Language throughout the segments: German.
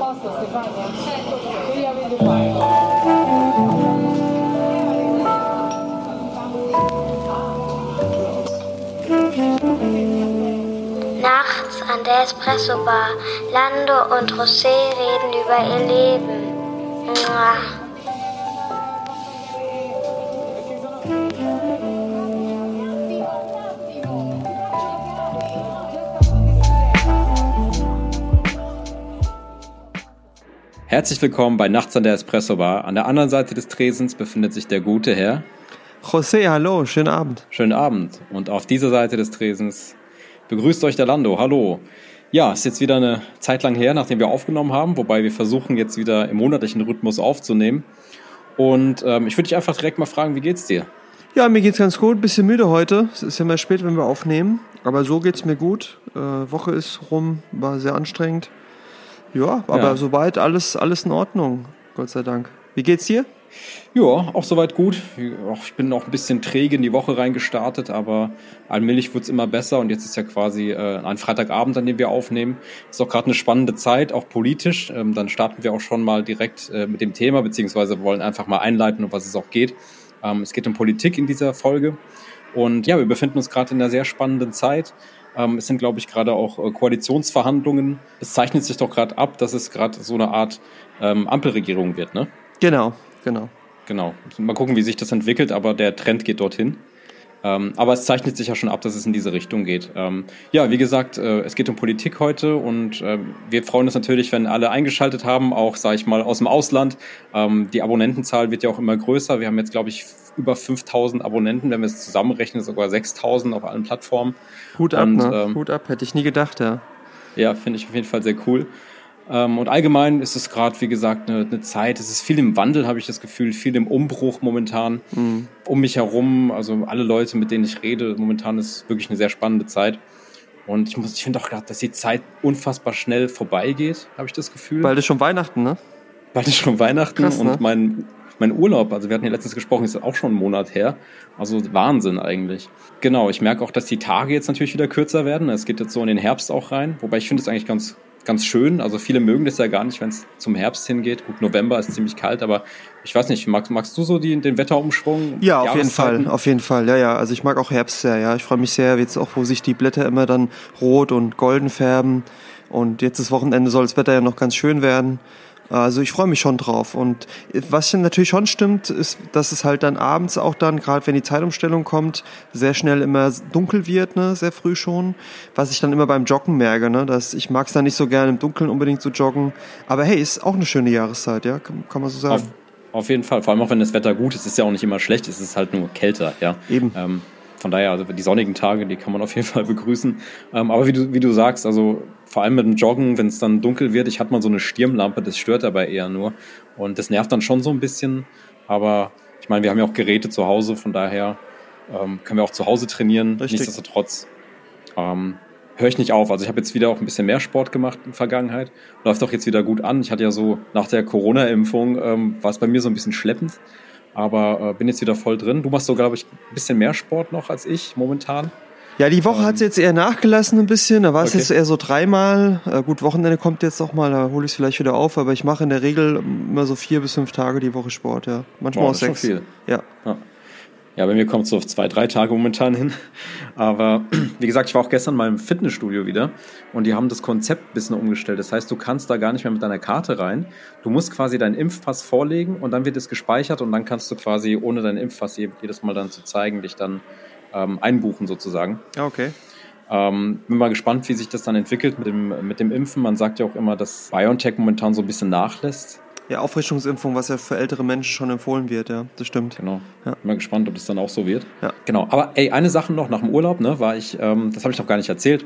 posto Stefania? Qui avete fatto. Nachts an der Espresso-Bar. Lando und José reden über ihr Leben. Mua. Herzlich willkommen bei Nachts an der Espresso Bar. An der anderen Seite des Tresens befindet sich der gute Herr. José, hallo, schönen Abend. Schönen Abend. Und auf dieser Seite des Tresens begrüßt euch der Lando. Hallo. Ja, ist jetzt wieder eine Zeit lang her, nachdem wir aufgenommen haben, wobei wir versuchen jetzt wieder im monatlichen Rhythmus aufzunehmen. Und ähm, ich würde dich einfach direkt mal fragen, wie geht's dir? Ja, mir geht's ganz gut. Bisschen müde heute. Es ist ja mal spät, wenn wir aufnehmen. Aber so geht's mir gut. Äh, Woche ist rum, war sehr anstrengend. Ja, aber Ja. soweit alles, alles in Ordnung. Gott sei Dank. Wie geht's dir? Ja, auch soweit gut. Ich bin noch ein bisschen träge in die Woche reingestartet, aber allmählich wird's immer besser und jetzt ist ja quasi äh, ein Freitagabend, an dem wir aufnehmen. Ist auch gerade eine spannende Zeit, auch politisch. Ähm, dann starten wir auch schon mal direkt äh, mit dem Thema, beziehungsweise wollen einfach mal einleiten, um was es auch geht. Ähm, es geht um Politik in dieser Folge. Und ja, wir befinden uns gerade in einer sehr spannenden Zeit. Ähm, es sind, glaube ich, gerade auch äh, Koalitionsverhandlungen. Es zeichnet sich doch gerade ab, dass es gerade so eine Art ähm, Ampelregierung wird, ne? Genau, genau. Genau. Mal gucken, wie sich das entwickelt, aber der Trend geht dorthin. Ähm, aber es zeichnet sich ja schon ab, dass es in diese Richtung geht. Ähm, ja, wie gesagt, äh, es geht um Politik heute und äh, wir freuen uns natürlich, wenn alle eingeschaltet haben, auch, sage ich mal, aus dem Ausland. Ähm, die Abonnentenzahl wird ja auch immer größer. Wir haben jetzt, glaube ich, über 5000 Abonnenten, wenn wir es zusammenrechnen, sogar 6000 auf allen Plattformen. Hut ab, Und, ne? ähm, Hut ab, hätte ich nie gedacht, ja. Ja, finde ich auf jeden Fall sehr cool. Ähm, und allgemein ist es gerade, wie gesagt, eine, eine Zeit. Es ist viel im Wandel, habe ich das Gefühl, viel im Umbruch momentan. Um mich herum, also alle Leute, mit denen ich rede, momentan ist wirklich eine sehr spannende Zeit. Und ich muss, ich finde auch gerade, dass die Zeit unfassbar schnell vorbeigeht, habe ich das Gefühl. Bald ist schon Weihnachten, ne? Bald ist schon Weihnachten Krass, ne? und mein, mein Urlaub, also wir hatten ja letztens gesprochen, ist auch schon einen Monat her. Also Wahnsinn eigentlich. Genau, ich merke auch, dass die Tage jetzt natürlich wieder kürzer werden. Es geht jetzt so in den Herbst auch rein, wobei ich finde es eigentlich ganz, ganz schön. Also viele mögen das ja gar nicht, wenn es zum Herbst hingeht. Gut, November ist ziemlich kalt, aber ich weiß nicht, magst, magst du so die, den Wetterumschwung? Ja, auf jeden? Fall, auf jeden Fall. Ja, ja. Also ich mag auch Herbst sehr, ja. Ich freue mich sehr, jetzt auch, wo sich die Blätter immer dann rot und golden färben. Und jetzt das Wochenende soll das Wetter ja noch ganz schön werden. Also ich freue mich schon drauf. Und was natürlich schon stimmt, ist, dass es halt dann abends auch dann, gerade wenn die Zeitumstellung kommt, sehr schnell immer dunkel wird, ne, sehr früh schon. Was ich dann immer beim Joggen merke, ne, dass ich mag es dann nicht so gerne im Dunkeln unbedingt zu joggen. Aber hey, ist auch eine schöne Jahreszeit, ja, kann, kann man so sagen. Auf, auf jeden Fall, vor allem auch wenn das Wetter gut ist, ist ja auch nicht immer schlecht, es ist halt nur kälter, ja. Eben. Ähm, von daher, also die sonnigen Tage, die kann man auf jeden Fall begrüßen. Ähm, aber wie du, wie du sagst, also vor allem mit dem Joggen, wenn es dann dunkel wird, ich hatte mal so eine Stirnlampe, das stört dabei eher nur. Und das nervt dann schon so ein bisschen. Aber ich meine, wir haben ja auch Geräte zu Hause, von daher ähm, können wir auch zu Hause trainieren. Richtig. Nichtsdestotrotz ähm, höre ich nicht auf. Also ich habe jetzt wieder auch ein bisschen mehr Sport gemacht in der Vergangenheit. Läuft auch jetzt wieder gut an. Ich hatte ja so nach der Corona-Impfung, ähm, war es bei mir so ein bisschen schleppend. Aber äh, bin jetzt wieder voll drin. Du machst so, glaube ich, ein bisschen mehr Sport noch als ich momentan. Ja, die Woche hat es jetzt eher nachgelassen ein bisschen. Da war es Okay. jetzt eher so dreimal. Äh, gut, Wochenende kommt jetzt noch mal, da hole ich es vielleicht wieder auf. Aber ich mache in der Regel immer so vier bis fünf Tage die Woche Sport, ja. Manchmal Wow, auch ist schon sechs. viel. Ja. Ja. Ja, bei mir kommt es so auf zwei, drei Tage momentan hin. Aber wie gesagt, ich war auch gestern mal im Fitnessstudio wieder und die haben das Konzept ein bisschen umgestellt. Das heißt, du kannst da gar nicht mehr mit deiner Karte rein. Du musst quasi deinen Impfpass vorlegen und dann wird es gespeichert und dann kannst du quasi ohne deinen Impfpass je- jedes Mal dann zu zeigen, dich dann ähm, einbuchen sozusagen. Ja, okay. Ähm, bin mal gespannt, wie sich das dann entwickelt mit dem, mit dem Impfen. Man sagt ja auch immer, dass BioNTech momentan so ein bisschen nachlässt. Ja, Auffrischungsimpfung, was ja für ältere Menschen schon empfohlen wird, ja. Das stimmt. Genau. Ja. Bin mal gespannt, ob das dann auch so wird. Ja. Genau. Aber ey, eine Sache noch nach dem Urlaub, ne, war ich, ähm, das habe ich noch gar nicht erzählt.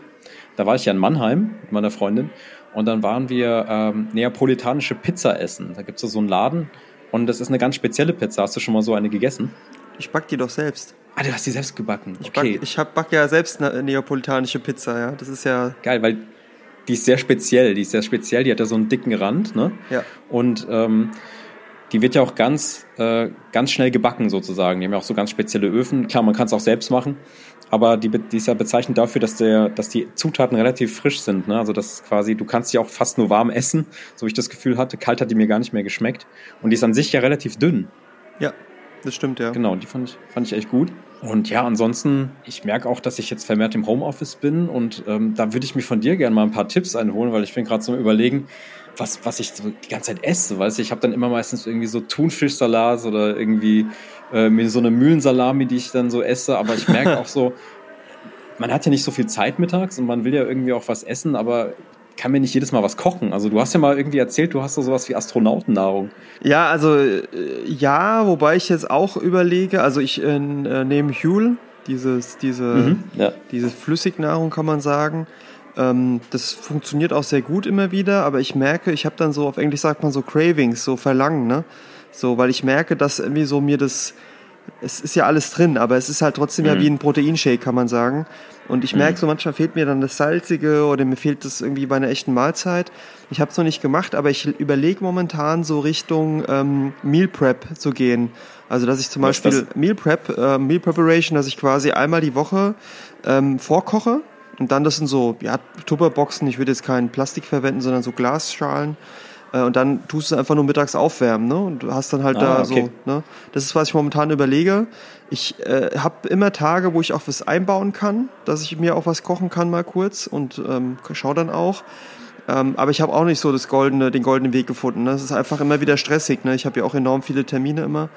Da war ich ja in Mannheim mit meiner Freundin und dann waren wir ähm, neapolitanische Pizza essen. Da gibt es so einen Laden und das ist eine ganz spezielle Pizza. Hast du schon mal so eine gegessen? Ich back die doch selbst. Ah, du hast die selbst gebacken. Ich Okay. back, ich hab, back ja selbst eine neapolitanische Pizza, ja. Das ist ja, Geil, weil die ist sehr speziell. Die ist sehr speziell. Die hat ja so einen dicken Rand, ne? ja. Und ähm, die wird ja auch ganz, äh, ganz schnell gebacken sozusagen. Die haben ja auch so ganz spezielle Öfen. Klar, man kann es auch selbst machen, aber die, die ist ja bezeichnet dafür, dass, der, dass die Zutaten relativ frisch sind. Ne? Also das quasi, du kannst die auch fast nur warm essen, so wie ich das Gefühl hatte. Kalt hat die mir gar nicht mehr geschmeckt. Und die ist an sich ja relativ dünn. Ja, das stimmt, ja. Genau, die fand ich, fand ich echt gut. Und ja, ansonsten, ich merke auch, dass ich jetzt vermehrt im Homeoffice bin und ähm, da würde ich mir von dir gerne mal ein paar Tipps einholen, weil ich bin gerade so am überlegen, was, was ich so die ganze Zeit esse. Weißt du, ich habe dann immer meistens irgendwie so Thunfischsalat oder irgendwie äh, mir so eine Mühlensalami, die ich dann so esse. Aber ich merke auch so, man hat ja nicht so viel Zeit mittags und man will ja irgendwie auch was essen, aber kann mir nicht jedes Mal was kochen. Also du hast ja mal irgendwie erzählt, du hast so sowas wie Astronautennahrung. Ja, also äh, ja, wobei ich jetzt auch überlege, also ich äh, nehme Huel, dieses, diese, mhm, ja. diese Flüssignahrung kann man sagen. Ähm, das funktioniert auch sehr gut immer wieder, aber ich merke, ich habe dann so, auf Englisch sagt man so Cravings, so Verlangen, ne? So, weil ich merke, dass irgendwie so mir das, es ist ja alles drin, aber es ist halt trotzdem mhm. ja wie ein Proteinshake, kann man sagen. Und ich merke mhm. so, manchmal fehlt mir dann das Salzige oder mir fehlt das irgendwie bei einer echten Mahlzeit. Ich habe es noch nicht gemacht, aber ich überlege momentan so Richtung ähm, Meal Prep zu gehen. Also dass ich zum Was Beispiel Meal Prep, äh, Meal Preparation, dass ich quasi einmal die Woche ähm, vorkoche und dann, das sind so, ja, Tupperboxen, ich würde jetzt kein Plastik verwenden, sondern so Glasschalen. Äh, und dann tust du einfach nur mittags aufwärmen, ne? Und du hast dann halt ah, da okay. so, ne? Das ist, was ich momentan überlege. Ich äh, habe immer Tage, wo ich auch was einbauen kann, dass ich mir auch was kochen kann mal kurz und ähm, schau dann auch. Ähm, aber ich habe auch nicht so das goldene, den goldenen Weg gefunden. Ne? Das ist einfach immer wieder stressig. Ne? Ich habe ja auch enorm viele Termine immer.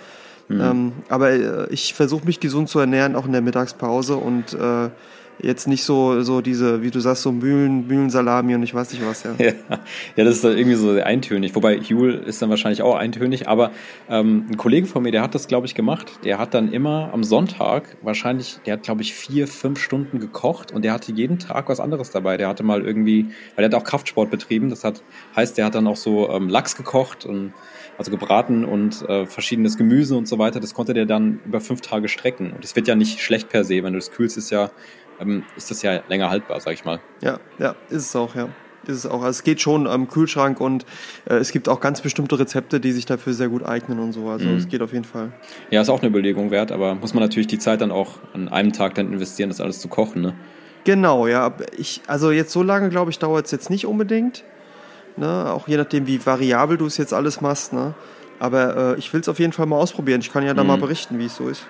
Mhm. Ähm, aber äh, ich versuche mich gesund zu ernähren, auch in der Mittagspause und äh, jetzt nicht so, so diese, wie du sagst, so Mühlen, Mühlensalami und ich weiß nicht was, ja. ja. Ja, das ist dann irgendwie so eintönig. Wobei Huel ist dann wahrscheinlich auch eintönig, aber ähm, ein Kollege von mir, der hat das, glaube ich, gemacht. Der hat dann immer am Sonntag wahrscheinlich, der hat, glaube ich, vier, fünf Stunden gekocht und der hatte jeden Tag was anderes dabei. Der hatte mal irgendwie, weil der hat auch Kraftsport betrieben, das hat, heißt, der hat dann auch so ähm, Lachs gekocht und also gebraten und äh, verschiedenes Gemüse und so weiter, das konnte der dann über fünf Tage strecken. Und das wird ja nicht schlecht per se, wenn du das kühlst, ist ja ähm, ist das ja länger haltbar, sag ich mal. Ja, ja, ist es auch, ja. Ist es auch. Also es geht schon am Kühlschrank und äh, es gibt auch ganz bestimmte Rezepte, die sich dafür sehr gut eignen und so. Also mhm. es geht auf jeden Fall. Ja, ist auch eine Überlegung wert, aber muss man natürlich die Zeit dann auch an einem Tag dann investieren, das alles zu kochen, ne? Genau, ja. Ich, also jetzt so lange, glaube ich, dauert es jetzt nicht unbedingt. Ne? Auch je nachdem, wie variabel du es jetzt alles machst. Ne? Aber äh, ich will es auf jeden Fall mal ausprobieren. Ich kann ja da mhm. mal berichten, wie es so ist.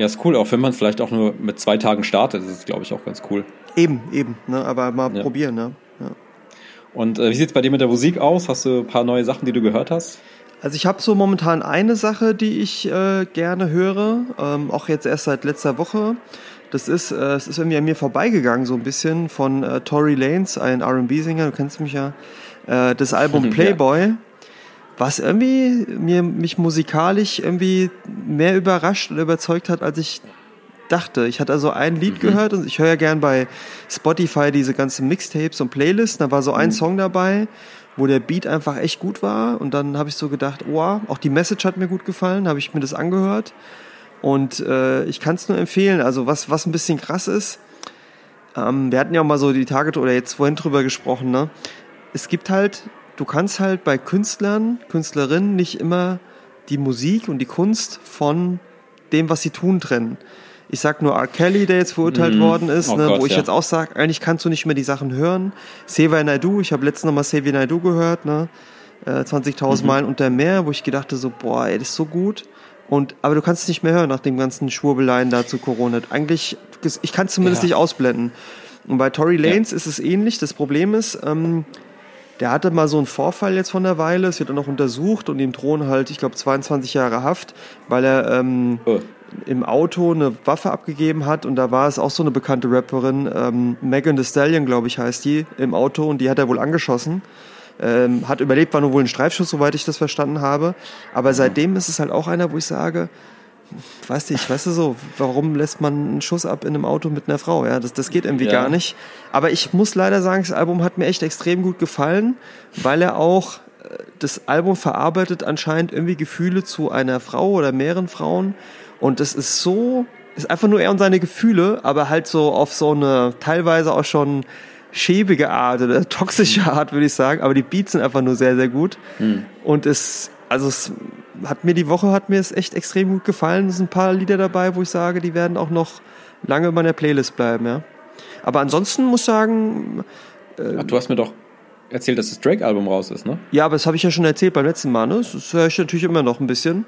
Ja, ist cool, auch wenn man vielleicht auch nur mit zwei Tagen startet, das ist, glaube ich, auch ganz cool. Eben, eben, ne? aber mal ja. probieren, ne? Ja. Und äh, wie sieht es bei dir mit der Musik aus? Hast du ein paar neue Sachen, die du gehört hast? Also ich habe so momentan eine Sache, die ich äh, gerne höre, ähm, auch jetzt erst seit letzter Woche. Das ist, äh, es ist irgendwie an mir vorbeigegangen so ein bisschen von äh, Tory Lanez, ein R&B-Sänger, du kennst mich ja, äh, das Album Playboy. Ja was irgendwie mir, mich musikalisch irgendwie mehr überrascht und überzeugt hat, als ich dachte. Ich hatte also ein Lied mhm. gehört und ich höre ja gern bei Spotify diese ganzen Mixtapes und Playlists. Da war so ein mhm. Song dabei, wo der Beat einfach echt gut war. Und dann habe ich so gedacht, oh, auch die Message hat mir gut gefallen, habe ich mir das angehört. Und äh, ich kann es nur empfehlen. Also was, was ein bisschen krass ist, ähm, wir hatten ja auch mal so die Tage oder jetzt vorhin drüber gesprochen, ne? Es gibt halt du kannst halt bei Künstlern, Künstlerinnen nicht immer die Musik und die Kunst von dem, was sie tun, trennen. Ich sag nur R. Kelly, der jetzt verurteilt mm. worden ist, oh ne, Gott, wo ich ja. jetzt auch sage, eigentlich kannst du nicht mehr die Sachen hören. Seva Naidu, ich habe letztens nochmal Seva Naidu gehört, ne? Äh, 20.000 mhm. Meilen unter Meer, wo ich gedacht so, boah, ey, das ist so gut. Und, aber du kannst es nicht mehr hören nach dem ganzen Schwurbeleien da zu Corona. Eigentlich, ich kann es zumindest ja. nicht ausblenden. Und bei Tory Lanes ja. ist es ähnlich. Das Problem ist, ähm, der hatte mal so einen Vorfall jetzt von der Weile, es wird dann noch untersucht und ihm drohen halt, ich glaube, 22 Jahre Haft, weil er ähm, oh. im Auto eine Waffe abgegeben hat und da war es auch so eine bekannte Rapperin, ähm, Megan Thee Stallion, glaube ich, heißt die, im Auto und die hat er wohl angeschossen. Ähm, hat überlebt, war nur wohl ein Streifschuss, soweit ich das verstanden habe. Aber seitdem ist es halt auch einer, wo ich sage, weiß nicht, weißt du so, warum lässt man einen Schuss ab in einem Auto mit einer Frau? Ja, das, das geht irgendwie ja. gar nicht. Aber ich muss leider sagen, das Album hat mir echt extrem gut gefallen, weil er auch äh, das Album verarbeitet anscheinend irgendwie Gefühle zu einer Frau oder mehreren Frauen. Und das ist so, ist einfach nur er und seine Gefühle, aber halt so auf so eine teilweise auch schon schäbige Art oder toxische Art, würde ich sagen. Aber die Beats sind einfach nur sehr, sehr gut. Hm. Und es, also es hat mir die Woche hat mir es echt extrem gut gefallen. Es sind ein paar Lieder dabei, wo ich sage, die werden auch noch lange in meiner Playlist bleiben, ja. Aber ansonsten muss ich sagen, Ach, du hast mir doch erzählt, dass das Drake-Album raus ist, ne? ja, aber das habe ich ja schon erzählt beim letzten Mal, ne? Das höre ich natürlich immer noch ein bisschen.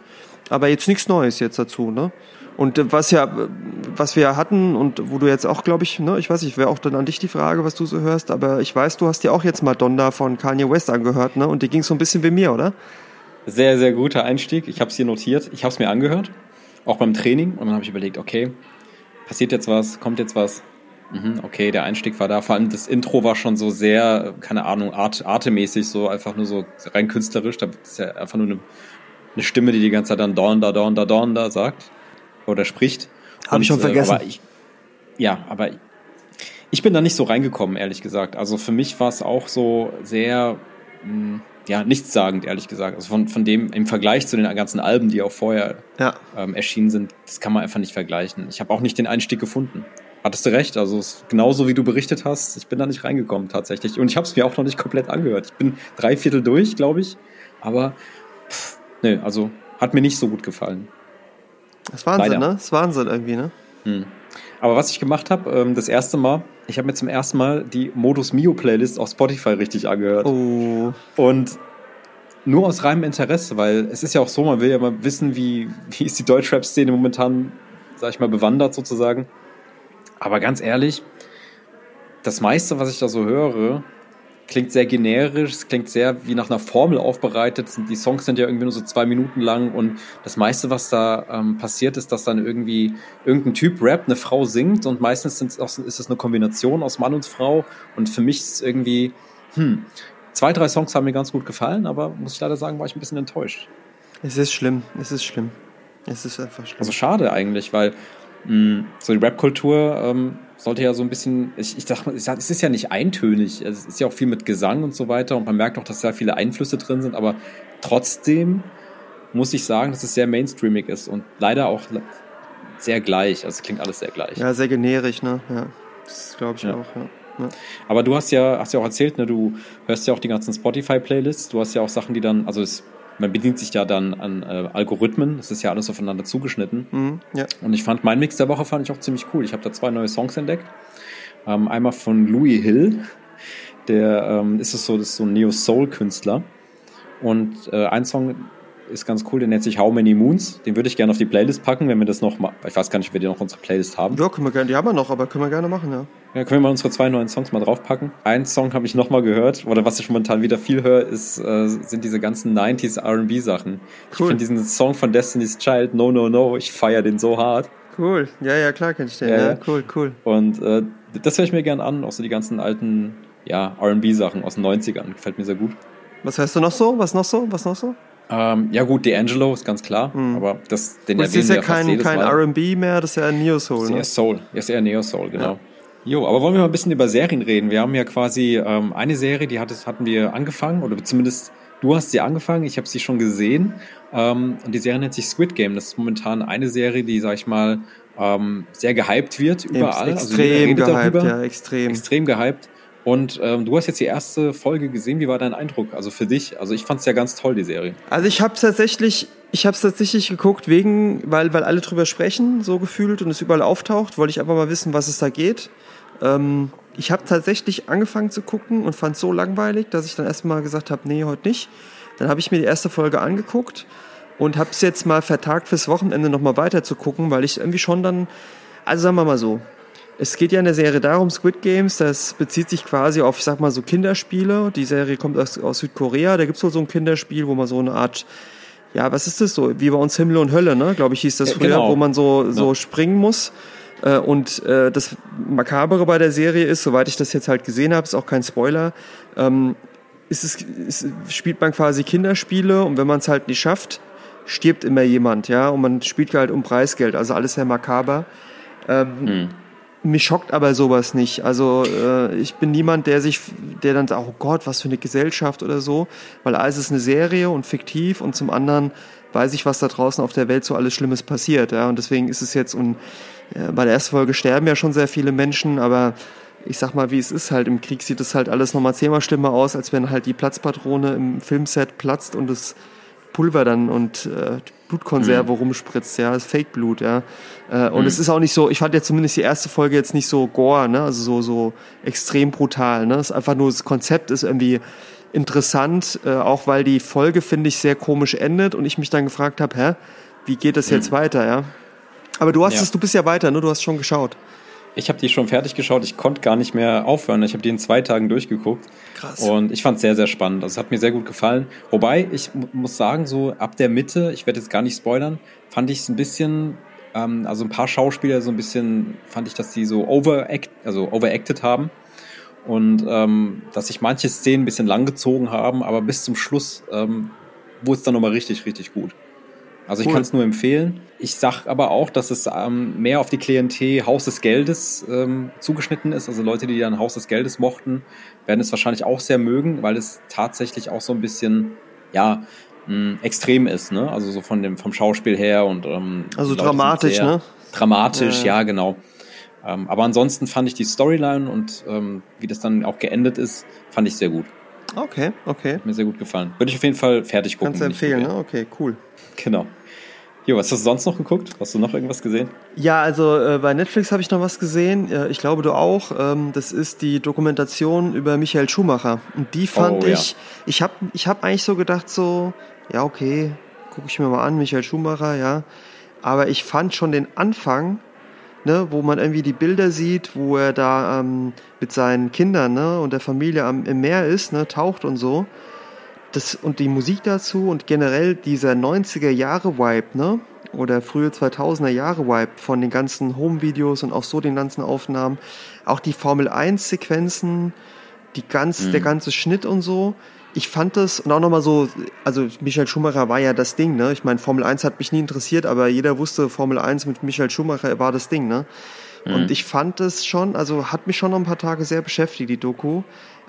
Aber jetzt nichts Neues jetzt dazu, ne? Und äh, was ja, äh, was wir hatten und wo du jetzt auch, glaube ich, ne, ich weiß nicht, wäre auch dann an dich die Frage, was du so hörst, aber ich weiß, du hast dir auch jetzt Madonna von Kanye West angehört, ne? Und dir ging so ein bisschen wie mir, oder? Sehr, sehr guter Einstieg. Ich habe es hier notiert. Ich habe es mir angehört, auch beim Training. Und dann habe ich überlegt, okay, passiert jetzt was, kommt jetzt was. Mhm, okay, der Einstieg war da. Vor allem das Intro war schon so sehr, keine Ahnung, art, artemäßig, so einfach nur so rein künstlerisch. Da ist ja einfach nur eine, eine Stimme, die die ganze Zeit dann Dawn, da, Dawn, da, Dawn, da sagt oder spricht. Hab ich schon Und, vergessen. aber ich, ja, aber ich bin da nicht so reingekommen, ehrlich gesagt. Also für mich war es auch so sehr, mh, ja, nichtssagend, ehrlich gesagt. Also von, von dem, im Vergleich zu den ganzen Alben, die auch vorher Ja. ähm, erschienen sind, das kann man einfach nicht vergleichen. Ich habe auch nicht den Einstieg gefunden. Hattest du recht, also es ist genauso wie du berichtet hast, ich bin da nicht reingekommen tatsächlich. Und ich habe es mir auch noch nicht komplett angehört. Ich bin drei Viertel durch, glaube ich. Aber pff, nee, also hat mir nicht so gut gefallen. Das ist Wahnsinn, Leider. ne? Das ist Wahnsinn irgendwie, ne? Aber was ich gemacht habe, ähm, das erste Mal, ich habe mir zum ersten Mal die Modus Mio Playlist auf Spotify richtig angehört. Oh. Und nur aus reinem Interesse, weil es ist ja auch so, man will ja mal wissen, wie, wie ist die Deutschrap-Szene momentan, sag ich mal, bewandert sozusagen. Aber ganz ehrlich, das meiste, was ich da so höre, klingt sehr generisch, es klingt sehr wie nach einer Formel aufbereitet. Die Songs sind ja irgendwie nur so zwei Minuten lang und das meiste, was da ähm, passiert, ist, dass dann irgendwie irgendein Typ rappt, eine Frau singt und meistens auch, ist es eine Kombination aus Mann und Frau und für mich ist es irgendwie, hm, zwei, drei Songs haben mir ganz gut gefallen, aber muss ich leider sagen, war ich ein bisschen enttäuscht. Es ist schlimm, es ist schlimm. Es ist einfach schlimm. Also schade eigentlich, weil mh, so die Rap-Kultur ähm, sollte ja so ein bisschen, ich, ich dachte, es ist ja nicht eintönig, es ist ja auch viel mit Gesang und so weiter und man merkt auch, dass da viele Einflüsse drin sind, aber trotzdem muss ich sagen, dass es sehr mainstreamig ist und leider auch sehr gleich, also es klingt alles sehr gleich. ja, sehr generisch, ne? Ja. Das glaube ich Ja. auch, ja. ja. Aber du hast ja, hast ja auch erzählt, ne, du hörst ja auch die ganzen Spotify-Playlists, du hast ja auch Sachen, die dann, also es, man bedient sich ja dann an äh, Algorithmen, das ist ja alles aufeinander zugeschnitten. Mhm, ja. Und ich fand, mein Mix der Woche fand ich auch ziemlich cool. Ich habe da zwei neue Songs entdeckt. Ähm, einmal von Louis Hill, der ähm, ist es so, das ist so ein Neo-Soul-Künstler. Und äh, ein Song ist ganz cool, der nennt sich How Many Moons. Den würde ich gerne auf die Playlist packen, wenn wir das noch mal, ich weiß gar nicht, ob wir die noch auf unserer Playlist haben. Ja, können wir gerne, die haben wir noch, aber können wir gerne machen, ja. Ja, können wir mal unsere zwei neuen Songs mal draufpacken. Einen Song habe ich noch mal gehört, oder was ich momentan wieder viel höre, ist, äh, sind diese ganzen 90s R&B Sachen. Ich Cool. finde diesen Song von Destiny's Child, No No No, ich feiere den so hart. Cool. Ja, ja, klar kenn ich den. Ja, Ja, cool, cool. Und äh, das höre ich mir gern an, auch so die ganzen alten ja, RB-Sachen aus den 90ern. Gefällt mir sehr gut. Was hörst du noch so? Was noch so? Was noch so? Ähm, ja, gut, D'Angelo ist ganz klar, aber das, den ist erwähnen wir ja fast kein, kein. R&B mehr, das ist ja Neo Soul, Das ist ne? eher Soul. Das ist eher Neo-Soul, genau. Jo, aber wollen wir mal ein bisschen über Serien reden? Wir haben ja quasi ähm, eine Serie, die hat, hatten wir angefangen, oder zumindest du hast sie angefangen, ich habe sie schon gesehen. Ähm, und die Serie nennt sich Squid Game. Das ist momentan eine Serie, die, sag ich mal, ähm, sehr gehypt wird überall. Also extrem redet gehypt, darüber. ja, extrem. extrem gehypt. Und ähm, du hast jetzt die erste Folge gesehen. Wie war dein Eindruck? Also für dich? Also ich fand es ja ganz toll, die Serie. Also ich habe tatsächlich, ich habe tatsächlich geguckt wegen, weil weil alle drüber sprechen, so gefühlt und es überall auftaucht, wollte ich einfach mal wissen, was es da geht. Ähm, ich habe tatsächlich angefangen zu gucken und fand so langweilig, dass ich dann erstmal gesagt habe, nee, heute nicht. Dann habe ich mir die erste Folge angeguckt und habe es jetzt mal vertagt fürs Wochenende nochmal weiter zu gucken, weil ich irgendwie schon dann, also sagen wir mal so, es geht ja in der Serie darum, Squid Games, das bezieht sich quasi auf, ich sag mal, so Kinderspiele. Die Serie kommt aus, aus Südkorea, da gibt's wohl so ein Kinderspiel, wo man so eine Art, ja, was ist das so? Wie bei uns Himmel und Hölle, ne? Glaube ich, hieß das früher, genau. wo man so, so Ja. springen muss. Äh, Und äh, das Makabere bei der Serie ist, soweit ich das jetzt halt gesehen habe, ist auch kein Spoiler, ähm, ist es, ist, spielt man quasi Kinderspiele und wenn man es halt nicht schafft, stirbt immer jemand, ja, und man spielt halt um Preisgeld, also alles sehr makaber. Ähm, Mich schockt aber sowas nicht. Also äh, ich bin niemand, der sich, der dann sagt, oh Gott, was für eine Gesellschaft oder so, weil A, es ist eine Serie und fiktiv und zum anderen weiß ich, was da draußen auf der Welt so alles Schlimmes passiert, ja, und deswegen ist es jetzt und äh, bei der ersten Folge sterben ja schon sehr viele Menschen, aber ich sag mal, wie es ist halt, im Krieg sieht es halt alles nochmal zehnmal schlimmer aus, als wenn halt die Platzpatrone im Filmset platzt und es Pulver dann und äh, Blutkonserve rumspritzt, ja, das Fake-Blut, ja. Äh, und es ist auch nicht so, ich fand jetzt zumindest die erste Folge jetzt nicht so gore, ne, also so, so extrem brutal, ne. Es ist einfach nur, das Konzept ist irgendwie interessant, äh, auch weil die Folge, finde ich, sehr komisch endet und ich mich dann gefragt habe, hä, wie geht das jetzt weiter, ja? Aber du hast Ja. es, du bist ja weiter, ne? Du hast schon geschaut. Ich habe die schon fertig geschaut. Ich konnte gar nicht mehr aufhören. Ich habe die in zwei Tagen durchgeguckt. Krass. Und ich fand es sehr, sehr spannend. Also es hat mir sehr gut gefallen. Wobei, ich mu- muss sagen, so ab der Mitte, ich werde jetzt gar nicht spoilern, fand ich es ein bisschen, ähm, also ein paar Schauspieler so ein bisschen, fand ich, dass die so overact, also overacted haben. Und ähm, dass sich manche Szenen ein bisschen langgezogen haben, aber bis zum Schluss ähm, wurde es dann nochmal richtig, richtig gut. Also ich Cool. kann es nur empfehlen. Ich sag aber auch, dass es ähm, mehr auf die Klientel Haus des Geldes ähm, zugeschnitten ist. Also Leute, die dann Haus des Geldes mochten, werden es wahrscheinlich auch sehr mögen, weil es tatsächlich auch so ein bisschen, ja, mh, extrem ist, ne? Also so von dem vom Schauspiel her und ähm, Also dramatisch, ne? Dramatisch, Ja, ja. genau. Ähm, aber ansonsten fand ich die Storyline und ähm, wie das dann auch geendet ist, fand ich sehr gut. Okay, okay. Hat mir sehr gut gefallen. Würde ich auf jeden Fall fertig gucken. Kannst du empfehlen, ne? Okay, cool. Genau. Jo, was hast du sonst noch geguckt? Hast du noch irgendwas gesehen? Ja, also äh, bei Netflix habe ich noch was gesehen. Äh, ich glaube, du auch. Ähm, das ist die Dokumentation über Michael Schumacher. Und die fand Oh, ja. ich, ich habe ich hab eigentlich so gedacht, so, ja, okay, gucke ich mir mal an, Michael Schumacher, ja. Aber ich fand schon den Anfang, ne, wo man irgendwie die Bilder sieht, wo er da ähm, mit seinen Kindern ne, und der Familie am, im Meer ist, ne, taucht und so. Das, und die Musik dazu und generell dieser 90er Jahre Vibe, ne? Oder frühe 2000er Jahre Vibe von den ganzen Home-Videos und auch so den ganzen Aufnahmen. Auch die Formel 1 Sequenzen, die ganz, der ganze Schnitt und so. Ich fand das, und auch nochmal so, also Michael Schumacher war ja das Ding, ne? Ich meine, Formel 1 hat mich nie interessiert, aber jeder wusste, Formel 1 mit Michael Schumacher war das Ding, ne? Und ich fand es schon, also hat mich schon noch ein paar Tage sehr beschäftigt, die Doku.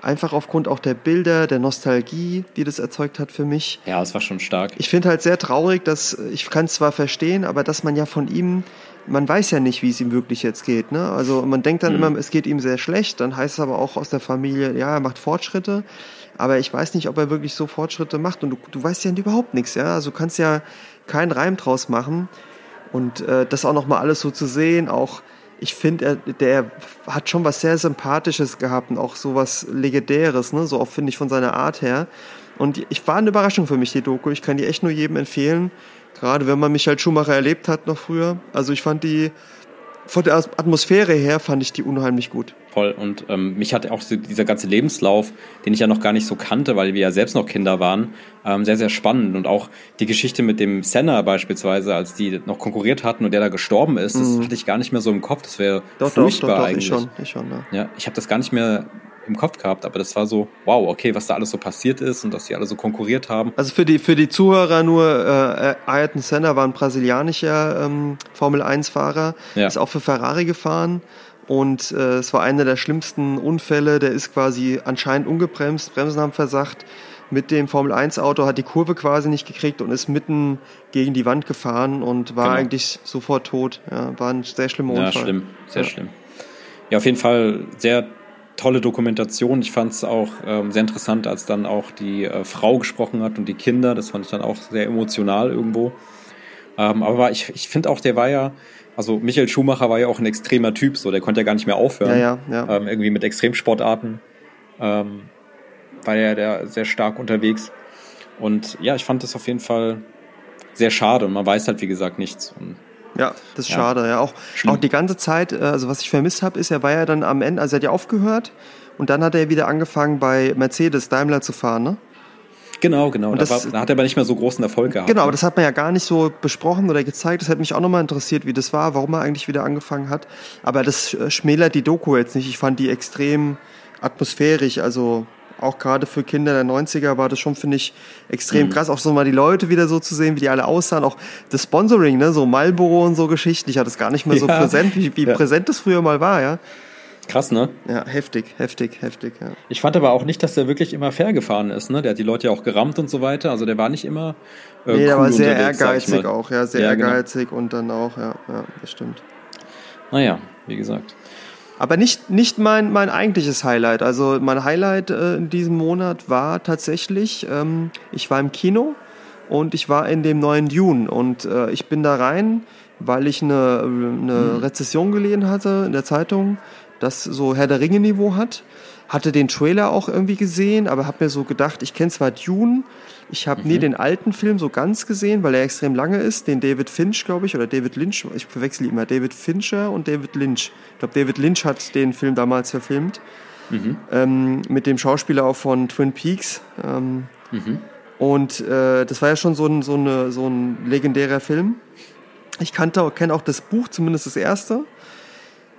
Einfach aufgrund auch der Bilder, der Nostalgie, die das erzeugt hat für mich. Ja, es war schon stark. Ich finde halt sehr traurig, dass, ich kann es zwar verstehen, aber dass man ja von ihm, man weiß ja nicht, wie es ihm wirklich jetzt geht. Ne? Also man denkt dann immer, es geht ihm sehr schlecht, dann heißt es aber auch aus der Familie, ja, er macht Fortschritte. Aber ich weiß nicht, ob er wirklich so Fortschritte macht. Und du, du weißt ja überhaupt nichts, ja. Also du kannst ja keinen Reim draus machen. Und äh, das auch nochmal alles so zu sehen, auch ich finde, er, der hat schon was sehr Sympathisches gehabt und auch so was Legendäres, ne? so auch finde ich von seiner Art her. Und ich war eine Überraschung für mich, die Doku. Ich kann die echt nur jedem empfehlen. Gerade wenn man Michael Schumacher erlebt hat noch früher. Also ich fand die, von der Atmosphäre her fand ich die unheimlich gut. Voll. Und ähm, mich hat auch so dieser ganze Lebenslauf, den ich ja noch gar nicht so kannte, weil wir ja selbst noch Kinder waren, ähm, sehr, sehr spannend. Und auch die Geschichte mit dem Senna beispielsweise, als die noch konkurriert hatten und der da gestorben ist, das hatte ich gar nicht mehr so im Kopf. Das wäre Mhm. Doch, furchtbar doch, eigentlich. ich schon, ich schon, ja. Ja, ich habe das gar nicht mehr im Kopf gehabt, aber das war so, wow, okay, was da alles so passiert ist und dass die alle so konkurriert haben. Also für die, für die Zuhörer nur, äh, Ayrton Senna war ein brasilianischer ähm, Formel-1-Fahrer, Ja. ist auch für Ferrari gefahren und äh, es war einer der schlimmsten Unfälle, der ist quasi anscheinend ungebremst, Bremsen haben versagt, mit dem Formel-1-Auto hat die Kurve quasi nicht gekriegt und ist mitten gegen die Wand gefahren und war Genau. eigentlich sofort tot. Ja, war ein sehr schlimmer Ja, Unfall. schlimm, sehr Ja. schlimm. Ja, auf jeden Fall sehr tolle Dokumentation. Ich fand es auch ähm, sehr interessant, als dann auch die äh, Frau gesprochen hat und die Kinder. Das fand ich dann auch sehr emotional irgendwo. Ähm, aber ich, ich finde auch, der war ja, also Michael Schumacher war ja auch ein extremer Typ, so der konnte ja gar nicht mehr aufhören. Ja, ja, ja. Ähm, irgendwie mit Extremsportarten ähm, war er der sehr stark unterwegs. Und ja, ich fand das auf jeden Fall sehr schade und man weiß halt, wie gesagt, nichts. Und Ja, das ist Ja. schade. Ja, auch, Schlimm. auch die ganze Zeit, äh, also was ich vermisst habe, ist, er war ja dann am Ende, also er hat ja aufgehört und dann hat er wieder angefangen bei Mercedes Daimler zu fahren, ne? Genau, genau. Und da, das- war, da hat er aber nicht mehr so großen Erfolg gehabt. Genau, ne? aber das hat man ja gar nicht so besprochen oder gezeigt. Das hätte mich auch nochmal interessiert, wie das war, warum er eigentlich wieder angefangen hat. Aber das äh, schmälert die Doku jetzt nicht. Ich fand die extrem atmosphärisch, also auch gerade für Kinder der 90er war das schon, finde ich, Mhm. extrem krass. Auch so mal die Leute wieder so zu sehen, wie die alle aussahen. Auch das Sponsoring, ne, so Marlboro und so Geschichten. Ich hatte es gar nicht mehr so Ja. präsent, wie, wie Ja. präsent das früher mal war, ja. Krass, ne? Ja, heftig, heftig, heftig, ja. Ich fand aber auch nicht, dass der wirklich immer fair gefahren ist, ne? Der hat die Leute ja auch gerammt und so weiter. Also der war nicht immer. Äh, Nee, der cool war sehr ehrgeizig auch, ja, sehr Ja, genau. ehrgeizig und dann auch, ja, ja, das stimmt. Naja, wie gesagt. Aber nicht, nicht mein, mein eigentliches Highlight. Also mein Highlight äh, in diesem Monat war tatsächlich, ähm, ich war im Kino und ich war in dem neuen Dune und äh, ich bin da rein, weil ich eine, eine Rezession gelesen hatte in der Zeitung, das so Herr der Ringe Niveau hat. Hatte den Trailer auch irgendwie gesehen, aber habe mir so gedacht, ich kenne zwar Dune, ich habe nie den alten Film so ganz gesehen, weil er extrem lange ist, den David Finch, glaube ich, oder David Lynch, ich verwechsel immer David Fincher und David Lynch. Ich glaube, David Lynch hat den Film damals verfilmt, ähm, mit dem Schauspieler auch von Twin Peaks. Ähm, Und äh, das war ja schon so ein, so, eine, so ein legendärer Film. Ich kannte, kenne auch das Buch, zumindest das erste.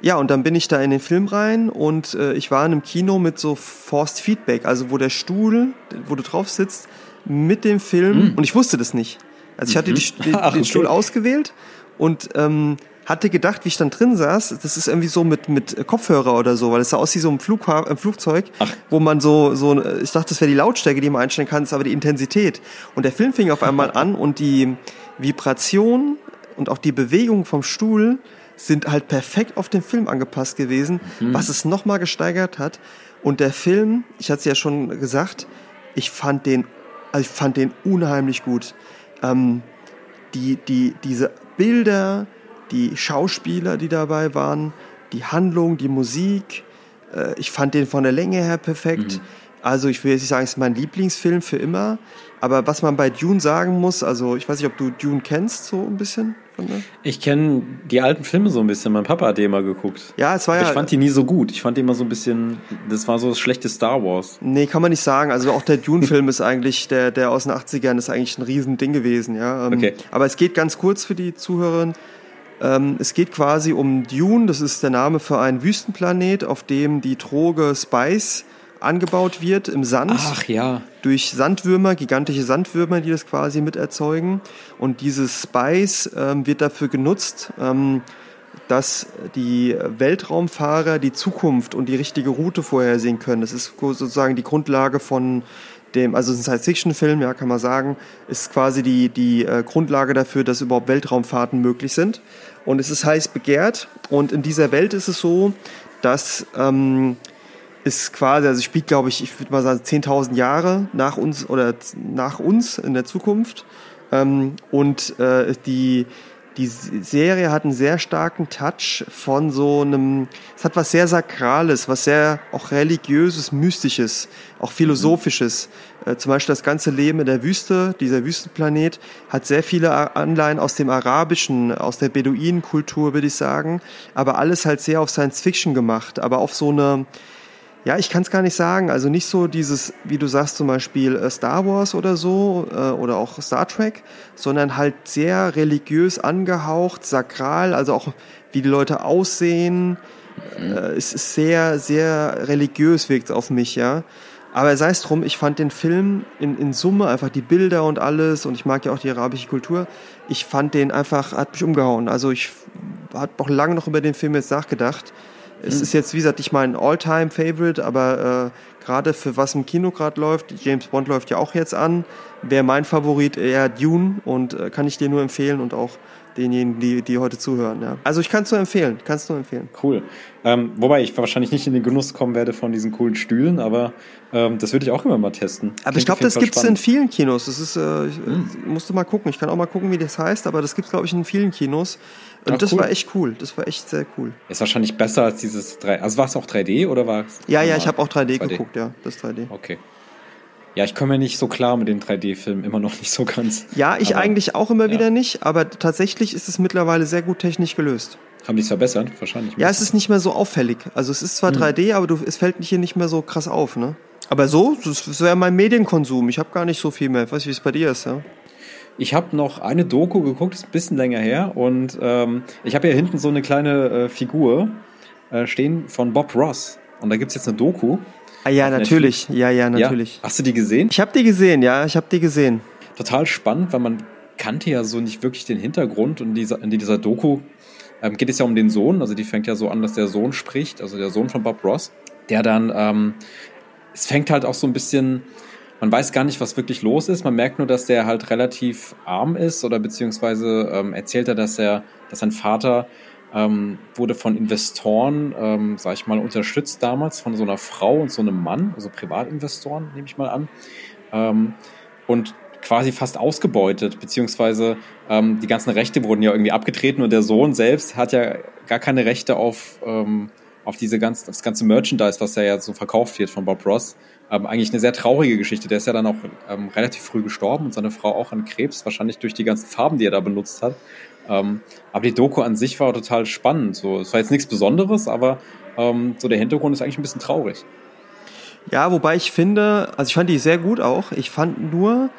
Ja, und dann bin ich da in den Film rein und äh, ich war in einem Kino mit so Forced Feedback, also wo der Stuhl, wo du drauf sitzt, mit dem Film, und ich wusste das nicht. Also ich hatte die, den, Ach, den okay. Stuhl ausgewählt und ähm, hatte gedacht, wie ich dann drin saß, das ist irgendwie so mit, mit Kopfhörer oder so, weil es sah aus wie so ein Flugha äh, Flugzeug, wo man so, so, ich dachte, das wäre die Lautstärke, die man einstellen kann, ist aber die Intensität. Und der Film fing auf einmal an und die Vibration und auch die Bewegung vom Stuhl sind halt perfekt auf den Film angepasst gewesen, was es nochmal gesteigert hat. Und der Film, ich hatte es ja schon gesagt, ich fand den, also ich fand den unheimlich gut. Ähm, die, die, diese Bilder, die Schauspieler, die dabei waren, die Handlung, die Musik, äh, ich fand den von der Länge her perfekt. Also ich will jetzt nicht sagen, es ist mein Lieblingsfilm für immer, aber was man bei Dune sagen muss, also ich weiß nicht, ob du Dune kennst, so ein bisschen. Ich kenne die alten Filme so ein bisschen. Mein Papa hat die immer geguckt. ja, es war Aber ja. ich fand die nie so gut. Ich fand die immer so ein bisschen, das war so das schlechte Star Wars. Nee, kann man nicht sagen. Also auch der Dune-Film ist eigentlich, der, der aus den 80ern ist eigentlich ein Riesending gewesen, ja. Ähm, Okay. Aber es geht ganz kurz für die Zuhörerin. Ähm, es geht quasi um Dune, das ist der Name für einen Wüstenplanet, auf dem die Droge Spice angebaut wird im Sand Ach ja. durch Sandwürmer, gigantische Sandwürmer, die das quasi mit erzeugen. Und dieses Spice ähm, wird dafür genutzt, ähm, dass die Weltraumfahrer die Zukunft und die richtige Route vorhersehen können. Das ist sozusagen die Grundlage von dem, also es ist ein Science-Fiction-Film, ja, kann man sagen, ist quasi die, die äh, Grundlage dafür, dass überhaupt Weltraumfahrten möglich sind. Und es ist heiß begehrt. Und in dieser Welt ist es so, dass ähm, ist quasi, also spielt, glaube ich, ich würde mal sagen, 10.000 Jahre nach uns oder nach uns in der Zukunft. Ähm, und äh, die, die Serie hat einen sehr starken Touch von so einem, es hat was sehr Sakrales, was sehr auch religiöses, mystisches, auch philosophisches. Äh, zum Beispiel das ganze Leben in der Wüste, dieser Wüstenplanet, hat sehr viele Anleihen aus dem Arabischen, aus der Beduinenkultur, würde ich sagen, aber alles halt sehr auf Science Fiction gemacht, aber auf so eine, ja, ich kann es gar nicht sagen. Also nicht so dieses, wie du sagst, zum Beispiel äh, Star Wars oder so äh, oder auch Star Trek, sondern halt sehr religiös angehaucht, sakral, also auch wie die Leute aussehen. Äh, es ist sehr, sehr religiös wirkt auf mich, ja. Aber sei es drum, ich fand den Film in, in Summe einfach die Bilder und alles und ich mag ja auch die arabische Kultur. Ich fand den einfach, hat mich umgehauen. Also ich habe auch lange noch über den Film jetzt nachgedacht. Es ist jetzt, wie gesagt, nicht mein All-Time-Favorite, aber äh, gerade für was im Kino gerade läuft, James Bond läuft ja auch jetzt an, wäre mein Favorit eher Dune und äh, kann ich dir nur empfehlen und auch denjenigen, die, die heute zuhören. Ja. Also ich kann es nur empfehlen, kann es nur empfehlen. Cool. Ähm, wobei ich wahrscheinlich nicht in den Genuss kommen werde von diesen coolen Stühlen, aber ähm, das würde ich auch immer mal testen. Aber Klingt ich glaube, das Fall gibt's in vielen Kinos. Das ist, äh, ich, äh, musst du mal gucken. Ich kann auch mal gucken, wie das heißt, aber das gibt's glaube ich in vielen Kinos. Und Ach, das cool. war echt cool. Das war echt sehr cool. Ist wahrscheinlich besser als dieses 3. Also war es auch 3D oder war es? Ja, ja, ich habe auch 3D, 3D. geguckt, ja, das 3D. Okay. Ja, ich komme mir nicht so klar mit den 3D-Filmen, immer noch nicht so ganz. Ja, ich Aber eigentlich auch immer ja. wieder nicht, aber tatsächlich ist es mittlerweile sehr gut technisch gelöst. Haben die es verbessert? Wahrscheinlich. Ja, es ist nicht mehr so auffällig. Also es ist zwar 3D, aber du, es fällt hier nicht mehr so krass auf, ne? Aber so, das das wäre mein Medienkonsum. Ich habe gar nicht so viel mehr. Ich weiß, wie es bei dir ist, ja? Ich habe noch eine Doku geguckt, ist ein bisschen länger her. Und ähm, ich habe hier hinten so eine kleine äh, Figur äh, stehen von Bob Ross. Und da gibt's jetzt eine Doku. Ah ja, natürlich. Ja, ja, natürlich. Ja. Hast du die gesehen? Ich habe die gesehen, ja, ich habe die gesehen. Total spannend, weil man kannte ja so nicht wirklich den Hintergrund. Und in dieser, in dieser Doku ähm, geht es ja um den Sohn. Also die fängt ja so an, dass der Sohn spricht, also der Sohn von Bob Ross. Der dann, ähm, es fängt halt auch so ein bisschen, man weiß gar nicht, was wirklich los ist. Man merkt nur, dass der halt relativ arm ist oder beziehungsweise ähm, erzählt er, dass er, dass sein Vater ähm, wurde von Investoren, ähm, sag ich mal, unterstützt damals von so einer Frau und so einem Mann, also Privatinvestoren, nehme ich mal an. Ähm, und quasi fast ausgebeutet, beziehungsweise ähm, die ganzen Rechte wurden ja irgendwie abgetreten und der Sohn selbst hat ja gar keine Rechte auf, ähm, auf diese ganze, das ganze Merchandise, was ja so verkauft wird von Bob Ross. Ähm, eigentlich eine sehr traurige Geschichte. Der ist ja dann auch ähm, relativ früh gestorben und seine Frau auch an Krebs, wahrscheinlich durch die ganzen Farben, die er da benutzt hat. Ähm, aber die Doku an sich war total spannend. So, es war jetzt nichts Besonderes, aber ähm, so der Hintergrund ist eigentlich ein bisschen traurig. Ja, wobei ich finde, also ich fand die sehr gut auch. Ich fand nur,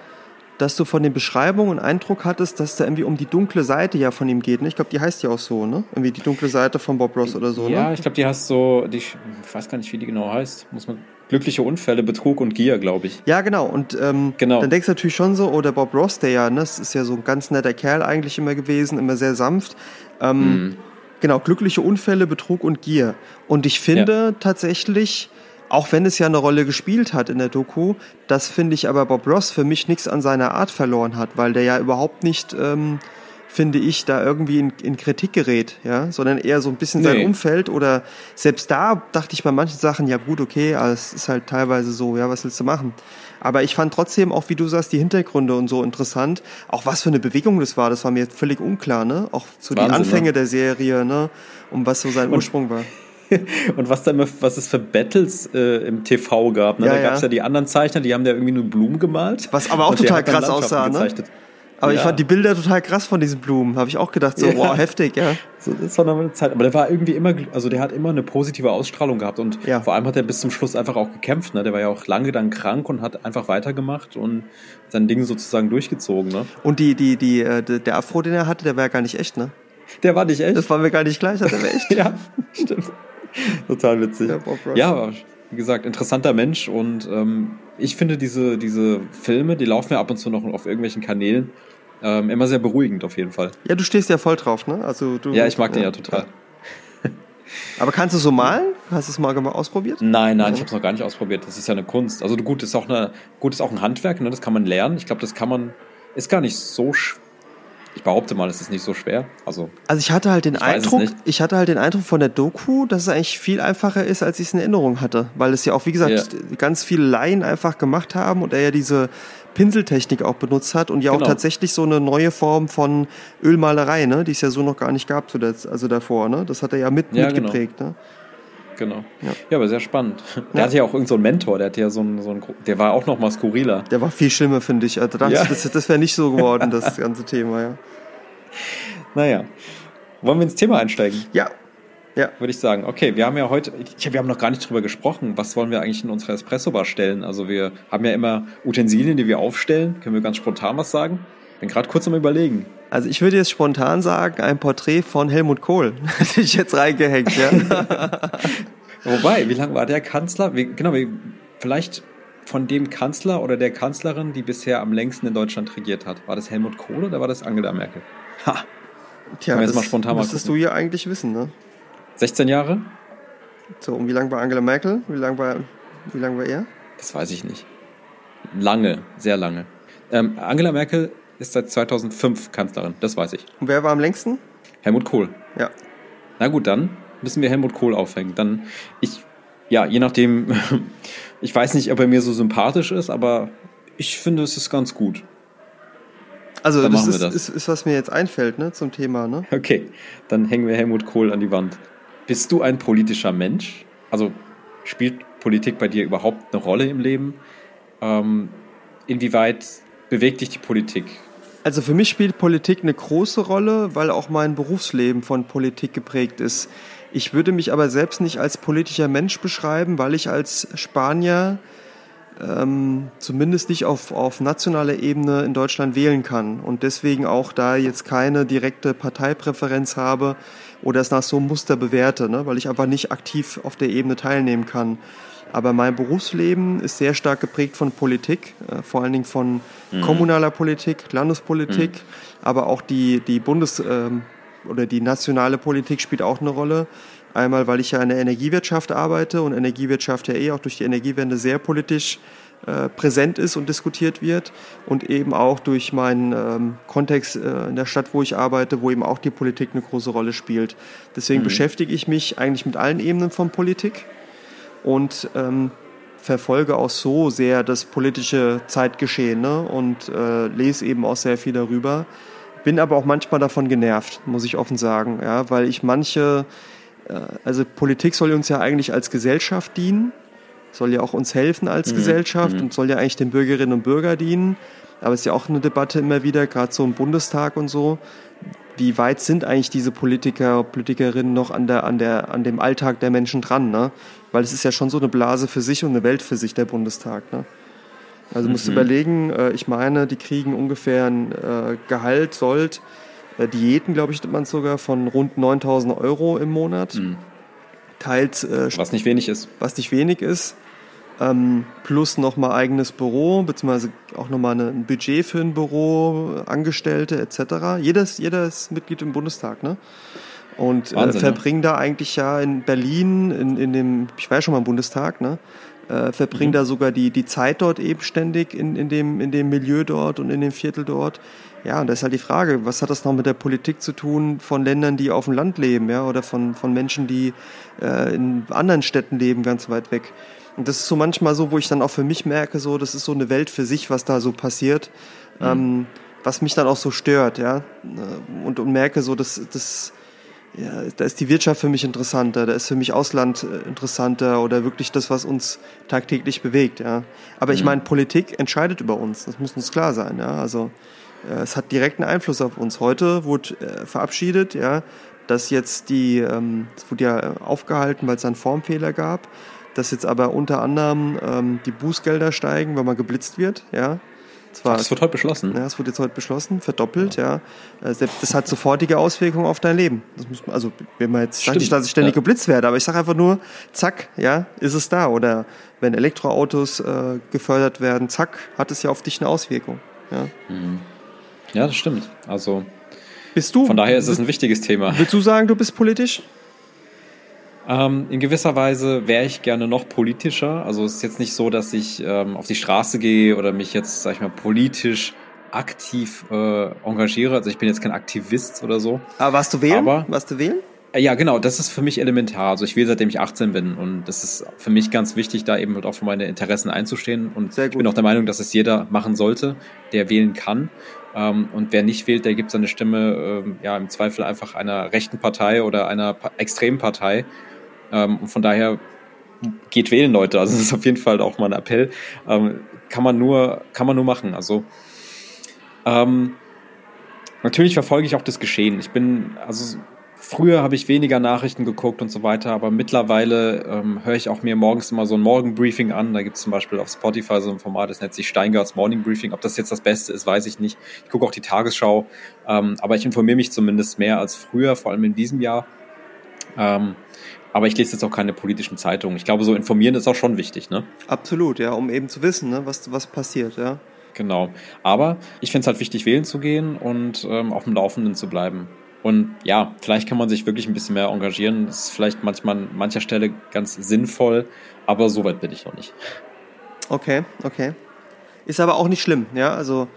dass du von den Beschreibungen einen Eindruck hattest, dass da irgendwie um die dunkle Seite ja von ihm geht. Ne? Ich glaube, die heißt ja auch so, ne? Irgendwie die dunkle Seite von Bob Ross oder so, ja, ne? ich glaube, die heißt so, die, ich weiß gar nicht, wie die genau heißt. Muss man glückliche Unfälle, Betrug und Gier, glaube ich. Ja, genau. Und ähm, Genau. dann denkst du natürlich schon so, oh, der Bob Ross, der ja, ne, das ist ja so ein ganz netter Kerl eigentlich immer gewesen, immer sehr sanft. Ähm, Mhm. Genau, glückliche Unfälle, Betrug und Gier. Und ich finde tatsächlich, auch wenn es ja eine Rolle gespielt hat in der Doku, das finde ich aber Bob Ross für mich nichts an seiner Art verloren hat, weil der ja überhaupt nicht, ähm, finde ich, da irgendwie in, in Kritik gerät, ja, sondern eher so ein bisschen sein Nee. Umfeld oder selbst da dachte ich bei manchen Sachen, ja gut, okay, aber es ist halt teilweise so, ja, was willst du machen? Aber ich fand trotzdem auch, wie du sagst, die Hintergründe und so interessant. Auch was für eine Bewegung das war, das war mir völlig unklar, ne? Auch so die Wahnsinn, Anfänge ne? der Serie, ne? Um was so sein Ursprung war. Und was da immer, was es für Battles äh, im TV gab. Ne? Ja, da gab es ja. ja die anderen Zeichner, die haben da irgendwie nur Blumen gemalt. Was aber auch total krass aussah, ne? gezeichnet. Aber ich Ja. fand die Bilder total krass von diesen Blumen. Habe ich auch gedacht, so, Ja. wow, heftig, ja. So, das war noch eine Zeit. Aber der war irgendwie immer, also der hat immer eine positive Ausstrahlung gehabt und Ja. vor allem hat er bis zum Schluss einfach auch gekämpft. Ne? Der war ja auch lange dann krank und hat einfach weitergemacht und sein Ding sozusagen durchgezogen. Ne? Und die, die, die, äh, der Afro, den er hatte, der war ja gar nicht echt, ne? Der war nicht echt. Das war mir gar nicht gleich, der war echt. ja, stimmt. Total witzig. Ja, Ja, wie gesagt, interessanter Mensch und ähm, ich finde diese, diese Filme, die laufen ja ab und zu noch auf irgendwelchen Kanälen, ähm, immer sehr beruhigend auf jeden Fall. Ja, du stehst ja voll drauf, ne? Also du. Ja, ich mag den ja total. Aber kannst du so malen? Hast du es mal ausprobiert? Nein, nein, ich habe es noch gar nicht ausprobiert. Das ist ja eine Kunst. Also gut, ist auch eine, gut ist auch ein Handwerk, ne? Das kann man lernen. Ich glaube, das kann man, ist gar nicht so. sch- Ich behaupte mal, es ist nicht so schwer. Also Also ich hatte halt den Ich Eindruck, ich hatte halt den Eindruck von der Doku, dass es eigentlich viel einfacher ist, als ich es in Erinnerung hatte, weil es ja auch wie gesagt Ja. ganz viele Laien einfach gemacht haben und er ja diese Pinseltechnik auch benutzt hat und ja auch Genau. tatsächlich so eine neue Form von Ölmalerei, ne, die es ja so noch gar nicht gab, also davor, ne, das hat er ja mit Ja, genau. mitgeprägt, ne. Genau. Ja. Ja, aber sehr spannend. Der Ja. hatte ja auch irgendeinen so einen Mentor. Der hatte ja so einen, so einen, der war auch noch mal skurriler. Der war viel schlimmer, finde ich. Also das, Ja. das, das wäre nicht so geworden, das ganze Thema, ja. Naja, wollen wir ins Thema einsteigen? Ja, ja. würde ich sagen. Okay, wir haben ja heute, ich, wir haben noch gar nicht drüber gesprochen, was wollen wir eigentlich in unserer Espresso-Bar stellen? Also wir haben ja immer Utensilien, die wir aufstellen. Können wir ganz spontan was sagen? Bin gerade kurz am überlegen. Also ich würde jetzt spontan sagen, ein Porträt von Helmut Kohl. Hätte ich jetzt reingehängt, ja. Wobei, wie lange war der Kanzler? Wie, genau, wie, vielleicht von dem Kanzler oder der Kanzlerin, die bisher am längsten in Deutschland regiert hat. War das Helmut Kohl oder war das Angela Merkel? Ha, Tja, Können wir jetzt das mal spontan mal müsstest gucken. du ja eigentlich wissen, ne? 16 Jahre? So, und wie lang war Angela Merkel? Wie lang war, wie lang war er? Das weiß ich nicht. Lange, sehr lange. Ähm, Angela Merkel ist seit 2005 Kanzlerin, das weiß ich. Und wer war am längsten? Helmut Kohl. Ja. Na gut, dann müssen wir Helmut Kohl aufhängen. Dann, ich, ja, je nachdem, ich weiß nicht, ob er mir so sympathisch ist, aber ich finde, es ist ganz gut. Also Dann das, machen wir ist, das. Ist, ist, was mir jetzt einfällt, ne, zum Thema, ne? Okay, dann hängen wir Helmut Kohl an die Wand. Bist du ein politischer Mensch? Also spielt Politik bei dir überhaupt eine Rolle im Leben? Ähm, inwieweit bewegt dich die Politik? Also für mich spielt Politik eine große Rolle, weil auch mein Berufsleben von Politik geprägt ist. Ich würde mich aber selbst nicht als politischer Mensch beschreiben, weil ich als Spanier ähm, zumindest nicht auf, auf nationaler Ebene in Deutschland wählen kann und deswegen auch da jetzt keine direkte Parteipräferenz habe oder es nach so einem Muster bewerte, ne? weil ich einfach nicht aktiv auf der Ebene teilnehmen kann. Aber mein Berufsleben ist sehr stark geprägt von Politik, äh, vor allen Dingen von kommunaler Politik, Landespolitik, aber auch die, die Bundes- ähm, oder die nationale Politik spielt auch eine Rolle. Einmal, weil ich ja in der Energiewirtschaft arbeite und Energiewirtschaft ja eh auch durch die Energiewende sehr politisch äh, präsent ist und diskutiert wird und eben auch durch meinen ähm, Kontext äh, in der Stadt, wo ich arbeite, wo eben auch die Politik eine große Rolle spielt. Deswegen beschäftige ich mich eigentlich mit allen Ebenen von Politik und ähm, verfolge auch so sehr das politische Zeitgeschehen ne? und äh, lese eben auch sehr viel darüber. Bin aber auch manchmal davon genervt, muss ich offen sagen, ja, weil ich manche, äh, also Politik soll uns ja eigentlich als Gesellschaft dienen, soll ja auch uns helfen als mhm. Gesellschaft mhm. und soll ja eigentlich den Bürgerinnen und Bürgern dienen. Aber es ist ja auch eine Debatte immer wieder, gerade so im Bundestag und so. Wie weit sind eigentlich diese Politiker, Politikerinnen noch an, der, an, der, an dem Alltag der Menschen dran? Ne? Weil es ist ja schon so eine Blase für sich und eine Welt für sich, der Bundestag. Ne? Also mhm. musst du überlegen, äh, ich meine, die kriegen ungefähr ein äh, Gehalt, Sold, äh, Diäten, glaube ich, man sogar von rund 9000 Euro im Monat. Mhm. Teils. Äh, was nicht wenig ist. Was nicht wenig ist ähm, plus nochmal eigenes Büro, beziehungsweise auch nochmal ein Budget für ein Büro, Angestellte etc. Jedes, jedes Mitglied im Bundestag, ne? Und äh, Wahnsinn, äh, verbringen ne? da eigentlich ja in Berlin, in, in dem, ich war schon mal im Bundestag, ne? Äh, verbringen mhm. da sogar die, die Zeit dort eben ständig in, in, dem, in dem Milieu dort und in dem Viertel dort. Ja, und da ist halt die Frage, was hat das noch mit der Politik zu tun von Ländern, die auf dem Land leben, ja, oder von, von Menschen, die äh, in anderen Städten leben, ganz weit weg. Und das ist so manchmal so, wo ich dann auch für mich merke, so, das ist so eine Welt für sich, was da so passiert, mhm. ähm, was mich dann auch so stört, ja. Und, und merke so, dass das, ja, da ist die Wirtschaft für mich interessanter, da ist für mich Ausland äh, interessanter oder wirklich das, was uns tagtäglich bewegt, ja. Aber mhm. ich meine, Politik entscheidet über uns, das muss uns klar sein, ja. Also äh, es hat direkten Einfluss auf uns. Heute wurde äh, verabschiedet, ja, dass jetzt die, ähm, es wurde ja aufgehalten, weil es einen Formfehler gab, dass jetzt aber unter anderem ähm, die Bußgelder steigen, wenn man geblitzt wird, ja. Zwar, das wird heute beschlossen. Ja, das wird jetzt heute beschlossen, verdoppelt, ja. ja. Äh, das hat sofortige Auswirkungen auf dein Leben. Das muss man, also, wenn man jetzt sagt nicht, dass ich ständig ja. geblitzt werde, aber ich sage einfach nur, zack, ja, ist es da. Oder wenn Elektroautos äh, gefördert werden, zack, hat es ja auf dich eine Auswirkung. Ja, mhm. ja das stimmt. Also, bist du, von daher ist es ein wichtiges Thema. Willst du sagen, du bist politisch? Ähm, in gewisser Weise wäre ich gerne noch politischer. Also es ist jetzt nicht so, dass ich ähm, auf die Straße gehe oder mich jetzt, sag ich mal, politisch aktiv äh, engagiere. Also ich bin jetzt kein Aktivist oder so. Aber warst du wählen? Aber, warst du wählen? Äh, ja, genau, das ist für mich elementar. Also ich wähle seitdem ich 18 bin und das ist für mich ganz wichtig, da eben halt auch für meine Interessen einzustehen. Und ich bin auch der Meinung, dass es jeder machen sollte, der wählen kann. Ähm, und wer nicht wählt, der gibt seine Stimme ähm, ja im Zweifel einfach einer rechten Partei oder einer extremen Partei. Ähm, und von daher geht wählen, Leute. Also das ist auf jeden Fall auch mal ein Appell. Ähm, kann man nur, kann man nur machen. Also ähm, natürlich verfolge ich auch das Geschehen. Ich bin, also früher habe ich weniger Nachrichten geguckt und so weiter, aber mittlerweile ähm, höre ich auch mir morgens immer so ein Morgenbriefing an. Da gibt es zum Beispiel auf Spotify so ein Format, das nennt sich Steingarts Morning Briefing. Ob das jetzt das Beste ist, weiß ich nicht. Ich gucke auch die Tagesschau, ähm, aber ich informiere mich zumindest mehr als früher, vor allem in diesem Jahr. Ähm, aber ich lese jetzt auch keine politischen Zeitungen. Ich glaube, so informieren ist auch schon wichtig, ne? Absolut, ja, um eben zu wissen, ne, was, was passiert, ja. Genau. Aber ich finde es halt wichtig, wählen zu gehen und ähm, auf dem Laufenden zu bleiben. Und ja, vielleicht kann man sich wirklich ein bisschen mehr engagieren. Das ist vielleicht manchmal an mancher Stelle ganz sinnvoll, aber so weit bin ich noch nicht. Okay, okay. Ist aber auch nicht schlimm, ja. Also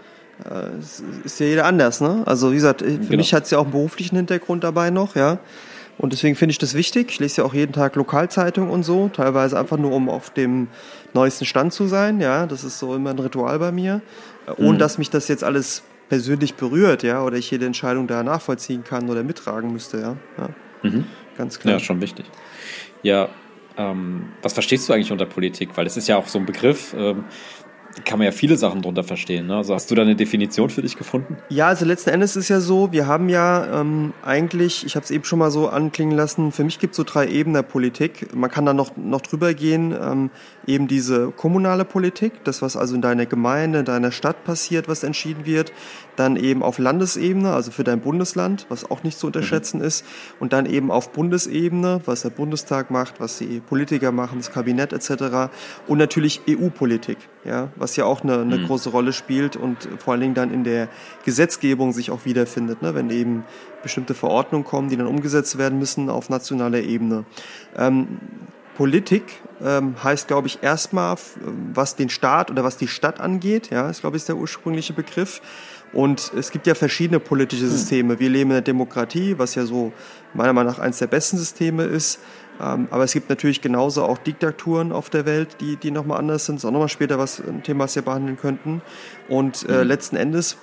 äh, ist ja jeder anders, ne? Also wie gesagt, für genau. mich hat es ja auch einen beruflichen Hintergrund dabei noch, ja. Und deswegen finde ich das wichtig. Ich lese ja auch jeden Tag Lokalzeitung und so, teilweise einfach nur, um auf dem neuesten Stand zu sein. Ja, das ist so immer ein Ritual bei mir. Äh, ohne mhm. dass mich das jetzt alles persönlich berührt, ja, oder ich jede Entscheidung da nachvollziehen kann oder mittragen müsste, ja. ja. Mhm. Ganz klar. Ja, schon wichtig. Ja, ähm, was verstehst du eigentlich unter Politik? Weil es ist ja auch so ein Begriff, ähm, kann man ja viele Sachen drunter verstehen. Ne? Also hast du da eine Definition für dich gefunden? Ja, also letzten Endes ist ja so, wir haben ja ähm, eigentlich, ich habe es eben schon mal so anklingen lassen, für mich gibt es so drei Ebenen der Politik. Man kann da noch, noch drüber gehen, ähm, eben diese kommunale Politik, das, was also in deiner Gemeinde, in deiner Stadt passiert, was entschieden wird dann eben auf Landesebene, also für dein Bundesland, was auch nicht zu unterschätzen mhm. ist, und dann eben auf Bundesebene, was der Bundestag macht, was die Politiker machen, das Kabinett etc. Und natürlich EU-Politik, ja, was ja auch eine, eine mhm. große Rolle spielt und vor allen Dingen dann in der Gesetzgebung sich auch wiederfindet, ne, wenn eben bestimmte Verordnungen kommen, die dann umgesetzt werden müssen auf nationaler Ebene. Ähm, Politik ähm, heißt, glaube ich, erstmal, was den Staat oder was die Stadt angeht. Ja, ist, glaube ich, der ursprüngliche Begriff. Und es gibt ja verschiedene politische Systeme. Wir leben in der Demokratie, was ja so meiner Meinung nach eines der besten Systeme ist. Ähm, aber es gibt natürlich genauso auch Diktaturen auf der Welt, die, die nochmal anders sind. Das ist auch nochmal später was, ein Thema, was wir behandeln könnten. Und äh, mhm. letzten Endes,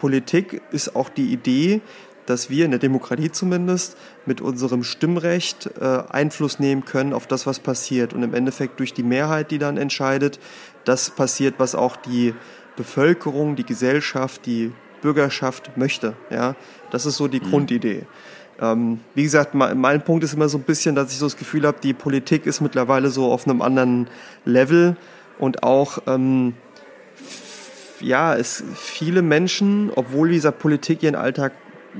Politik ist auch die Idee, dass wir in der Demokratie zumindest mit unserem Stimmrecht äh, Einfluss nehmen können auf das, was passiert. Und im Endeffekt durch die Mehrheit, die dann entscheidet, das passiert, was auch die Bevölkerung, die Gesellschaft, die Bürgerschaft möchte. Ja, das ist so die mhm. Grundidee. Ähm, wie gesagt, mein, mein Punkt ist immer so ein bisschen, dass ich so das Gefühl habe, die Politik ist mittlerweile so auf einem anderen Level und auch ähm, ja, es viele Menschen, obwohl dieser Politik ihren Alltag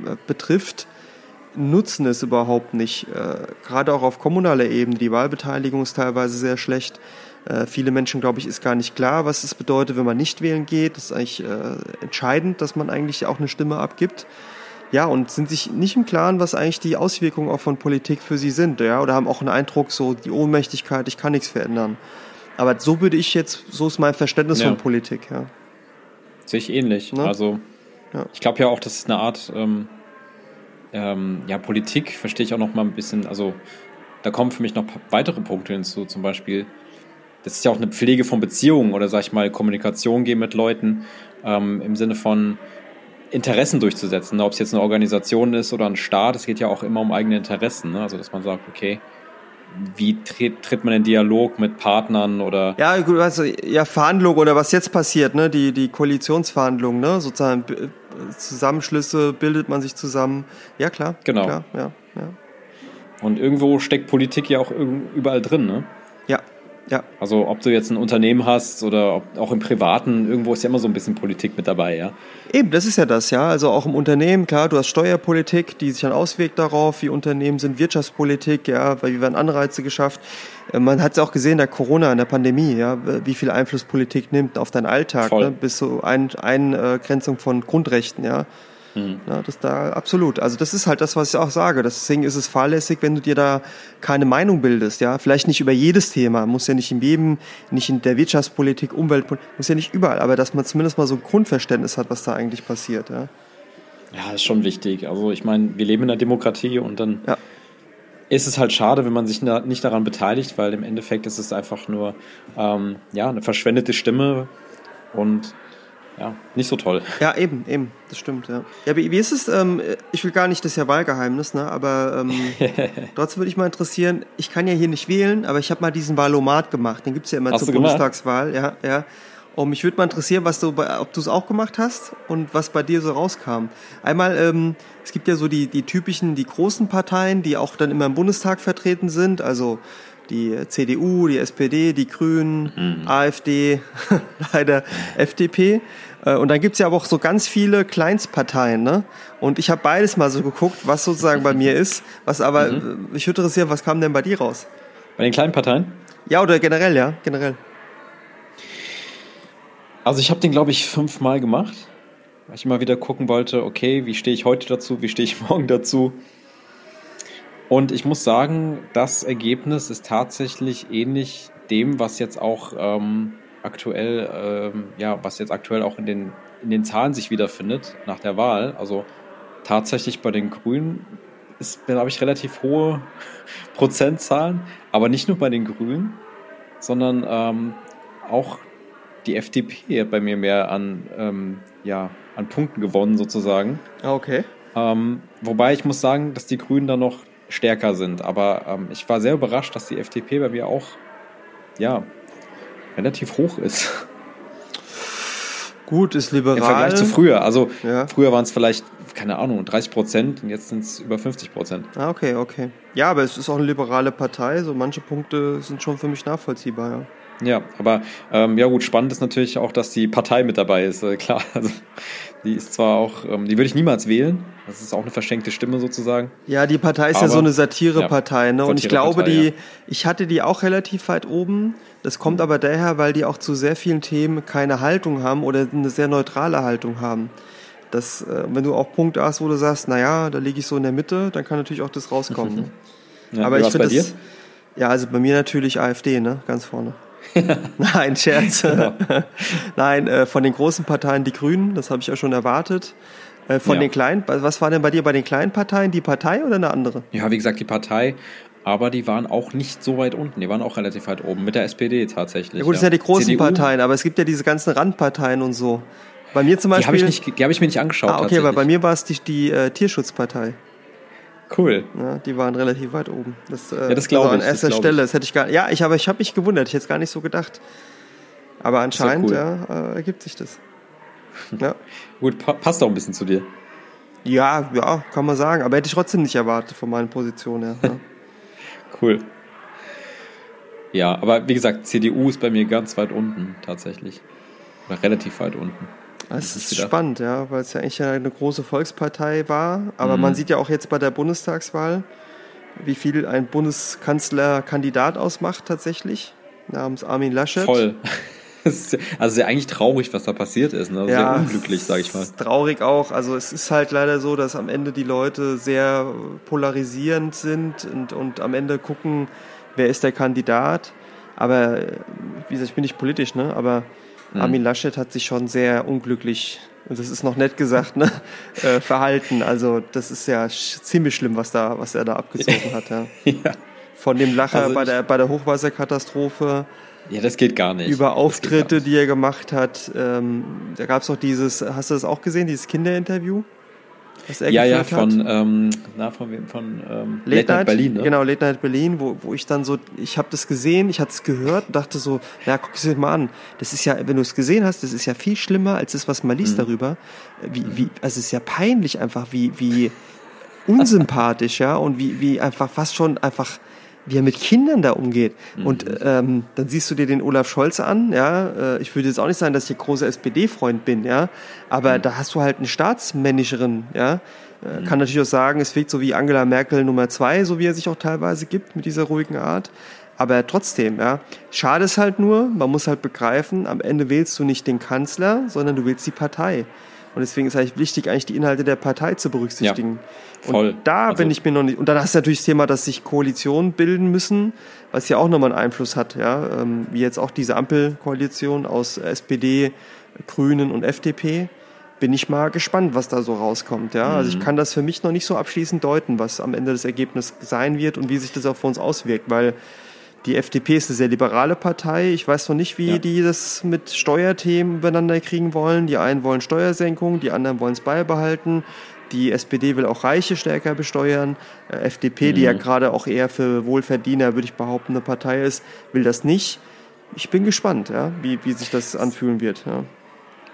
äh, betrifft, nutzen es überhaupt nicht. Äh, gerade auch auf kommunaler Ebene. Die Wahlbeteiligung ist teilweise sehr schlecht. Äh, viele Menschen, glaube ich, ist gar nicht klar, was es bedeutet, wenn man nicht wählen geht. Das ist eigentlich äh, entscheidend, dass man eigentlich auch eine Stimme abgibt. Ja, und sind sich nicht im Klaren, was eigentlich die Auswirkungen auch von Politik für sie sind, ja, oder haben auch einen Eindruck, so die Ohnmächtigkeit, ich kann nichts verändern. Aber so würde ich jetzt, so ist mein Verständnis ja. von Politik, ja. Sehe ich ähnlich. Ne? Also, ja. ich glaube ja auch, das ist eine Art, ähm, ähm, ja, Politik verstehe ich auch noch mal ein bisschen, also da kommen für mich noch weitere Punkte hinzu, zum Beispiel, das ist ja auch eine Pflege von Beziehungen oder sag ich mal Kommunikation gehen mit Leuten ähm, im Sinne von Interessen durchzusetzen. Ob es jetzt eine Organisation ist oder ein Staat, es geht ja auch immer um eigene Interessen. Ne? Also dass man sagt, okay, wie tritt, tritt man in Dialog mit Partnern oder ja also ja Verhandlungen oder was jetzt passiert ne die die Koalitionsverhandlungen ne sozusagen Zusammenschlüsse bildet man sich zusammen ja klar genau klar, ja, ja. und irgendwo steckt Politik ja auch überall drin ne ja ja. Also ob du jetzt ein Unternehmen hast oder ob, auch im Privaten, irgendwo ist ja immer so ein bisschen Politik mit dabei, ja. Eben, das ist ja das, ja. Also auch im Unternehmen, klar, du hast Steuerpolitik, die sich dann auswirkt darauf, wie Unternehmen sind, Wirtschaftspolitik, ja, weil wie werden Anreize geschafft. Äh, man hat es auch gesehen, in der Corona, in der Pandemie, ja, wie viel Einfluss Politik nimmt auf deinen Alltag, ne, bis zur Eingrenzung von Grundrechten, ja. Mhm. Ja, das da absolut. Also das ist halt das, was ich auch sage. Deswegen ist es fahrlässig, wenn du dir da keine Meinung bildest. Ja, vielleicht nicht über jedes Thema, muss ja nicht im Leben, nicht in der Wirtschaftspolitik, Umweltpolitik, muss ja nicht überall, aber dass man zumindest mal so ein Grundverständnis hat, was da eigentlich passiert. Ja, ja ist schon wichtig. Also ich meine, wir leben in einer Demokratie und dann ja. ist es halt schade, wenn man sich nicht daran beteiligt, weil im Endeffekt ist es einfach nur ähm, ja eine verschwendete Stimme und ja, nicht so toll. Ja, eben, eben, das stimmt, ja. Ja, wie, ist es, ähm, ich will gar nicht, das ist ja Wahlgeheimnis, ne, aber ähm, trotzdem würde ich mal interessieren, ich kann ja hier nicht wählen, aber ich habe mal diesen Wahlomat gemacht, den gibt es ja immer hast zur Bundestagswahl, ja, ja. Und mich würde mal interessieren, was du, ob du es auch gemacht hast und was bei dir so rauskam. Einmal, ähm, es gibt ja so die, die typischen, die großen Parteien, die auch dann immer im Bundestag vertreten sind, also die CDU, die SPD, die Grünen, mhm. AfD, leider FDP. Äh, und dann gibt's ja aber auch so ganz viele Kleinstparteien, ne? Und ich habe beides mal so geguckt, was sozusagen bei mir ist. Was aber, mhm. mich würde interessieren, was kam denn bei dir raus? Bei den kleinen Parteien? Ja, oder generell, ja, generell. Also ich habe den, glaube ich, fünfmal gemacht, weil ich immer wieder gucken wollte, okay, wie stehe ich heute dazu, wie stehe ich morgen dazu. Und ich muss sagen, das Ergebnis ist tatsächlich ähnlich dem, was jetzt auch ähm, aktuell, ähm, ja, was jetzt aktuell auch in den, in den Zahlen sich wiederfindet nach der Wahl. Also tatsächlich bei den Grünen ist, habe ich relativ hohe Prozentzahlen, aber nicht nur bei den Grünen, sondern ähm, auch die FDP hat bei mir mehr an, ähm, ja, an Punkten gewonnen sozusagen. Ah, okay. Ähm, wobei ich muss sagen, dass die Grünen da noch stärker sind. Aber ähm, ich war sehr überrascht, dass die FDP bei mir auch ja, relativ hoch ist. Gut, ist liberal. Im Vergleich zu früher. Also ja. früher waren es vielleicht, keine Ahnung, 30 Prozent und jetzt sind es über 50 Prozent. Ah, okay, okay. Ja, aber es ist auch eine liberale Partei, so manche Punkte sind schon für mich nachvollziehbar, ja. Ja, aber ähm, ja gut, spannend ist natürlich auch, dass die Partei mit dabei ist. Äh, klar, also die ist zwar auch, ähm, die würde ich niemals wählen. Das ist auch eine verschenkte Stimme sozusagen. Ja, die Partei ist aber, ja so eine Satirepartei, ne? Und ich glaube, die, ja. ich hatte die auch relativ weit oben. Das kommt aber daher, weil die auch zu sehr vielen Themen keine Haltung haben oder eine sehr neutrale Haltung haben. Das, äh, wenn du auch Punkte hast, wo du sagst, naja, da liege ich so in der Mitte, dann kann natürlich auch das rauskommen. Ne? ja, aber ich finde das. Ja, also bei mir natürlich AfD, ne? Ganz vorne. Nein, Scherz. Genau. Nein, äh, von den großen Parteien die Grünen, das habe ich ja schon erwartet. Äh, von ja. den kleinen, was war denn bei dir bei den kleinen Parteien? Die Partei oder eine andere? Ja, wie gesagt, die Partei. Aber die waren auch nicht so weit unten. Die waren auch relativ weit oben. Mit der SPD tatsächlich. Ja gut, das sind ja die großen CDU. Parteien, aber es gibt ja diese ganzen Randparteien und so. Bei mir zum Beispiel. Die habe ich, nicht, hab ich mir nicht angeschaut. Ah, okay, aber bei mir war es die, die äh, Tierschutzpartei. Cool. Ja, die waren relativ weit oben. Das, äh, ja, das glaube ich. An erster das Stelle. Das hätte ich gar. Ja, ich, aber ich habe mich gewundert. Ich hätte es gar nicht so gedacht. Aber anscheinend cool. ja, äh, ergibt sich das. Ja. Gut, pa passt auch ein bisschen zu dir. Ja, ja, kann man sagen. Aber hätte ich trotzdem nicht erwartet von meinen Positionen her. Ja. cool. Ja, aber wie gesagt, CDU ist bei mir ganz weit unten tatsächlich. Oder relativ weit unten. Es ist spannend, ja, weil es ja eigentlich eine große Volkspartei war. Aber mhm. man sieht ja auch jetzt bei der Bundestagswahl, wie viel ein Bundeskanzlerkandidat ausmacht tatsächlich, namens Armin Laschet. Voll. also sehr eigentlich traurig, was da passiert ist. Ne? Ja, sehr unglücklich, sage ich mal. Traurig auch. Also es ist halt leider so, dass am Ende die Leute sehr polarisierend sind und, und am Ende gucken, wer ist der Kandidat. Aber wie gesagt, ich bin nicht politisch, ne? Aber Mhm. Armin Laschet hat sich schon sehr unglücklich, und das ist noch nett gesagt, ne, äh, verhalten. Also das ist ja ziemlich schlimm, was da, was er da abgezogen hat. Ja. ja. Von dem Lacher also bei der bei der Hochwasserkatastrophe. Ja, das geht gar nicht. Über Auftritte, die er gemacht hat. Ähm, da gab es auch dieses, hast du das auch gesehen, dieses Kinderinterview? Was er ja, ja, von, ähm, na, von wem? Von ähm, Late, Late Night, Berlin, ne? Genau, Late Night Berlin, wo, wo ich dann so, ich habe das gesehen, ich hatte es gehört und dachte so, na, guck es dir mal an. Das ist ja, wenn du es gesehen hast, das ist ja viel schlimmer als das, was man liest mhm. darüber. Wie, wie, also es ist ja peinlich einfach, wie, wie unsympathisch, ja, und wie, wie einfach fast schon einfach wie er mit Kindern da umgeht. Mhm. Und ähm, dann siehst du dir den Olaf Scholz an, ja. Äh, ich würde jetzt auch nicht sagen, dass ich großer SPD-Freund bin, ja. Aber mhm. da hast du halt einen staatsmännischeren, ja. Äh, mhm. Kann natürlich auch sagen, es wirkt so wie Angela Merkel Nummer zwei, so wie er sich auch teilweise gibt mit dieser ruhigen Art. Aber trotzdem, ja. Schade ist halt nur, man muss halt begreifen, am Ende wählst du nicht den Kanzler, sondern du wählst die Partei. Und deswegen ist eigentlich wichtig, eigentlich die Inhalte der Partei zu berücksichtigen. Ja, voll. Und da also, bin ich mir noch nicht. Und dann hast du natürlich das Thema, dass sich Koalitionen bilden müssen, was ja auch nochmal einen Einfluss hat, ja. Ähm, wie jetzt auch diese Ampelkoalition aus SPD, Grünen und FDP. Bin ich mal gespannt, was da so rauskommt, ja. Mhm. Also ich mhm. kann das für mich noch nicht so abschließend deuten, was am Ende das Ergebnis sein wird und wie sich das auch für uns auswirkt, weil die FDP ist eine sehr liberale Partei. Ich weiß noch nicht, wie ja. die das mit Steuerthemen übereinander kriegen wollen. Die einen wollen Steuersenkung, die anderen wollen es beibehalten. Die SPD will auch Reiche stärker besteuern. Äh, FDP, mhm. die ja mhm. gerade auch eher für Wohlverdiener, würde ich behaupten, eine Partei ist, will das nicht. Ich bin gespannt, ja, wie, wie sich das anfühlen wird. Ja.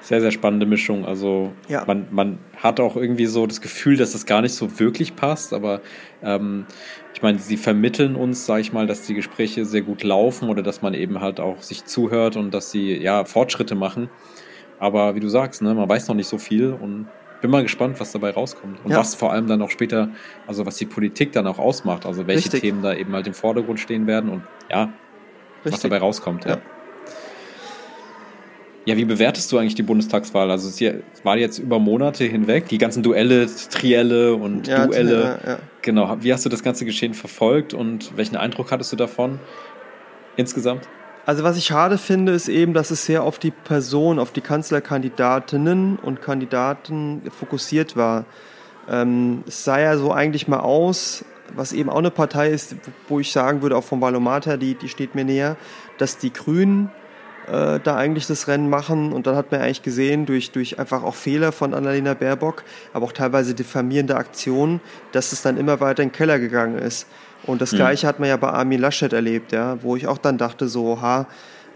Sehr, sehr spannende Mischung. Also ja. man, man hat auch irgendwie so das Gefühl, dass das gar nicht so wirklich passt, aber ähm, ich meine, sie vermitteln uns, sage ich mal, dass die Gespräche sehr gut laufen oder dass man eben halt auch sich zuhört und dass sie ja Fortschritte machen. Aber wie du sagst, ne, man weiß noch nicht so viel und bin mal gespannt, was dabei rauskommt. Und ja. was vor allem dann auch später, also was die Politik dann auch ausmacht, also welche Richtig. Themen da eben halt im Vordergrund stehen werden und ja, Richtig. was dabei rauskommt. ja. ja. Ja, wie bewertest du eigentlich die Bundestagswahl? Also es war jetzt über Monate hinweg, die ganzen Duelle, Trielle und ja, Duelle. Ja, ja. Genau. Wie hast du das ganze Geschehen verfolgt und welchen Eindruck hattest du davon insgesamt? Also was ich schade finde, ist eben, dass es sehr auf die Person, auf die Kanzlerkandidatinnen und Kandidaten fokussiert war. Ähm, es sah ja so eigentlich mal aus, was eben auch eine Partei ist, wo ich sagen würde, auch vom Valomater, die, die steht mir näher, dass die Grünen äh, da eigentlich das Rennen machen. Und dann hat man eigentlich gesehen, durch, durch einfach auch Fehler von Annalena Baerbock, aber auch teilweise diffamierende Aktionen, dass es dann immer weiter in den Keller gegangen ist. Und das mhm. Gleiche hat man ja bei Armin Laschet erlebt, ja, wo ich auch dann dachte so, ha,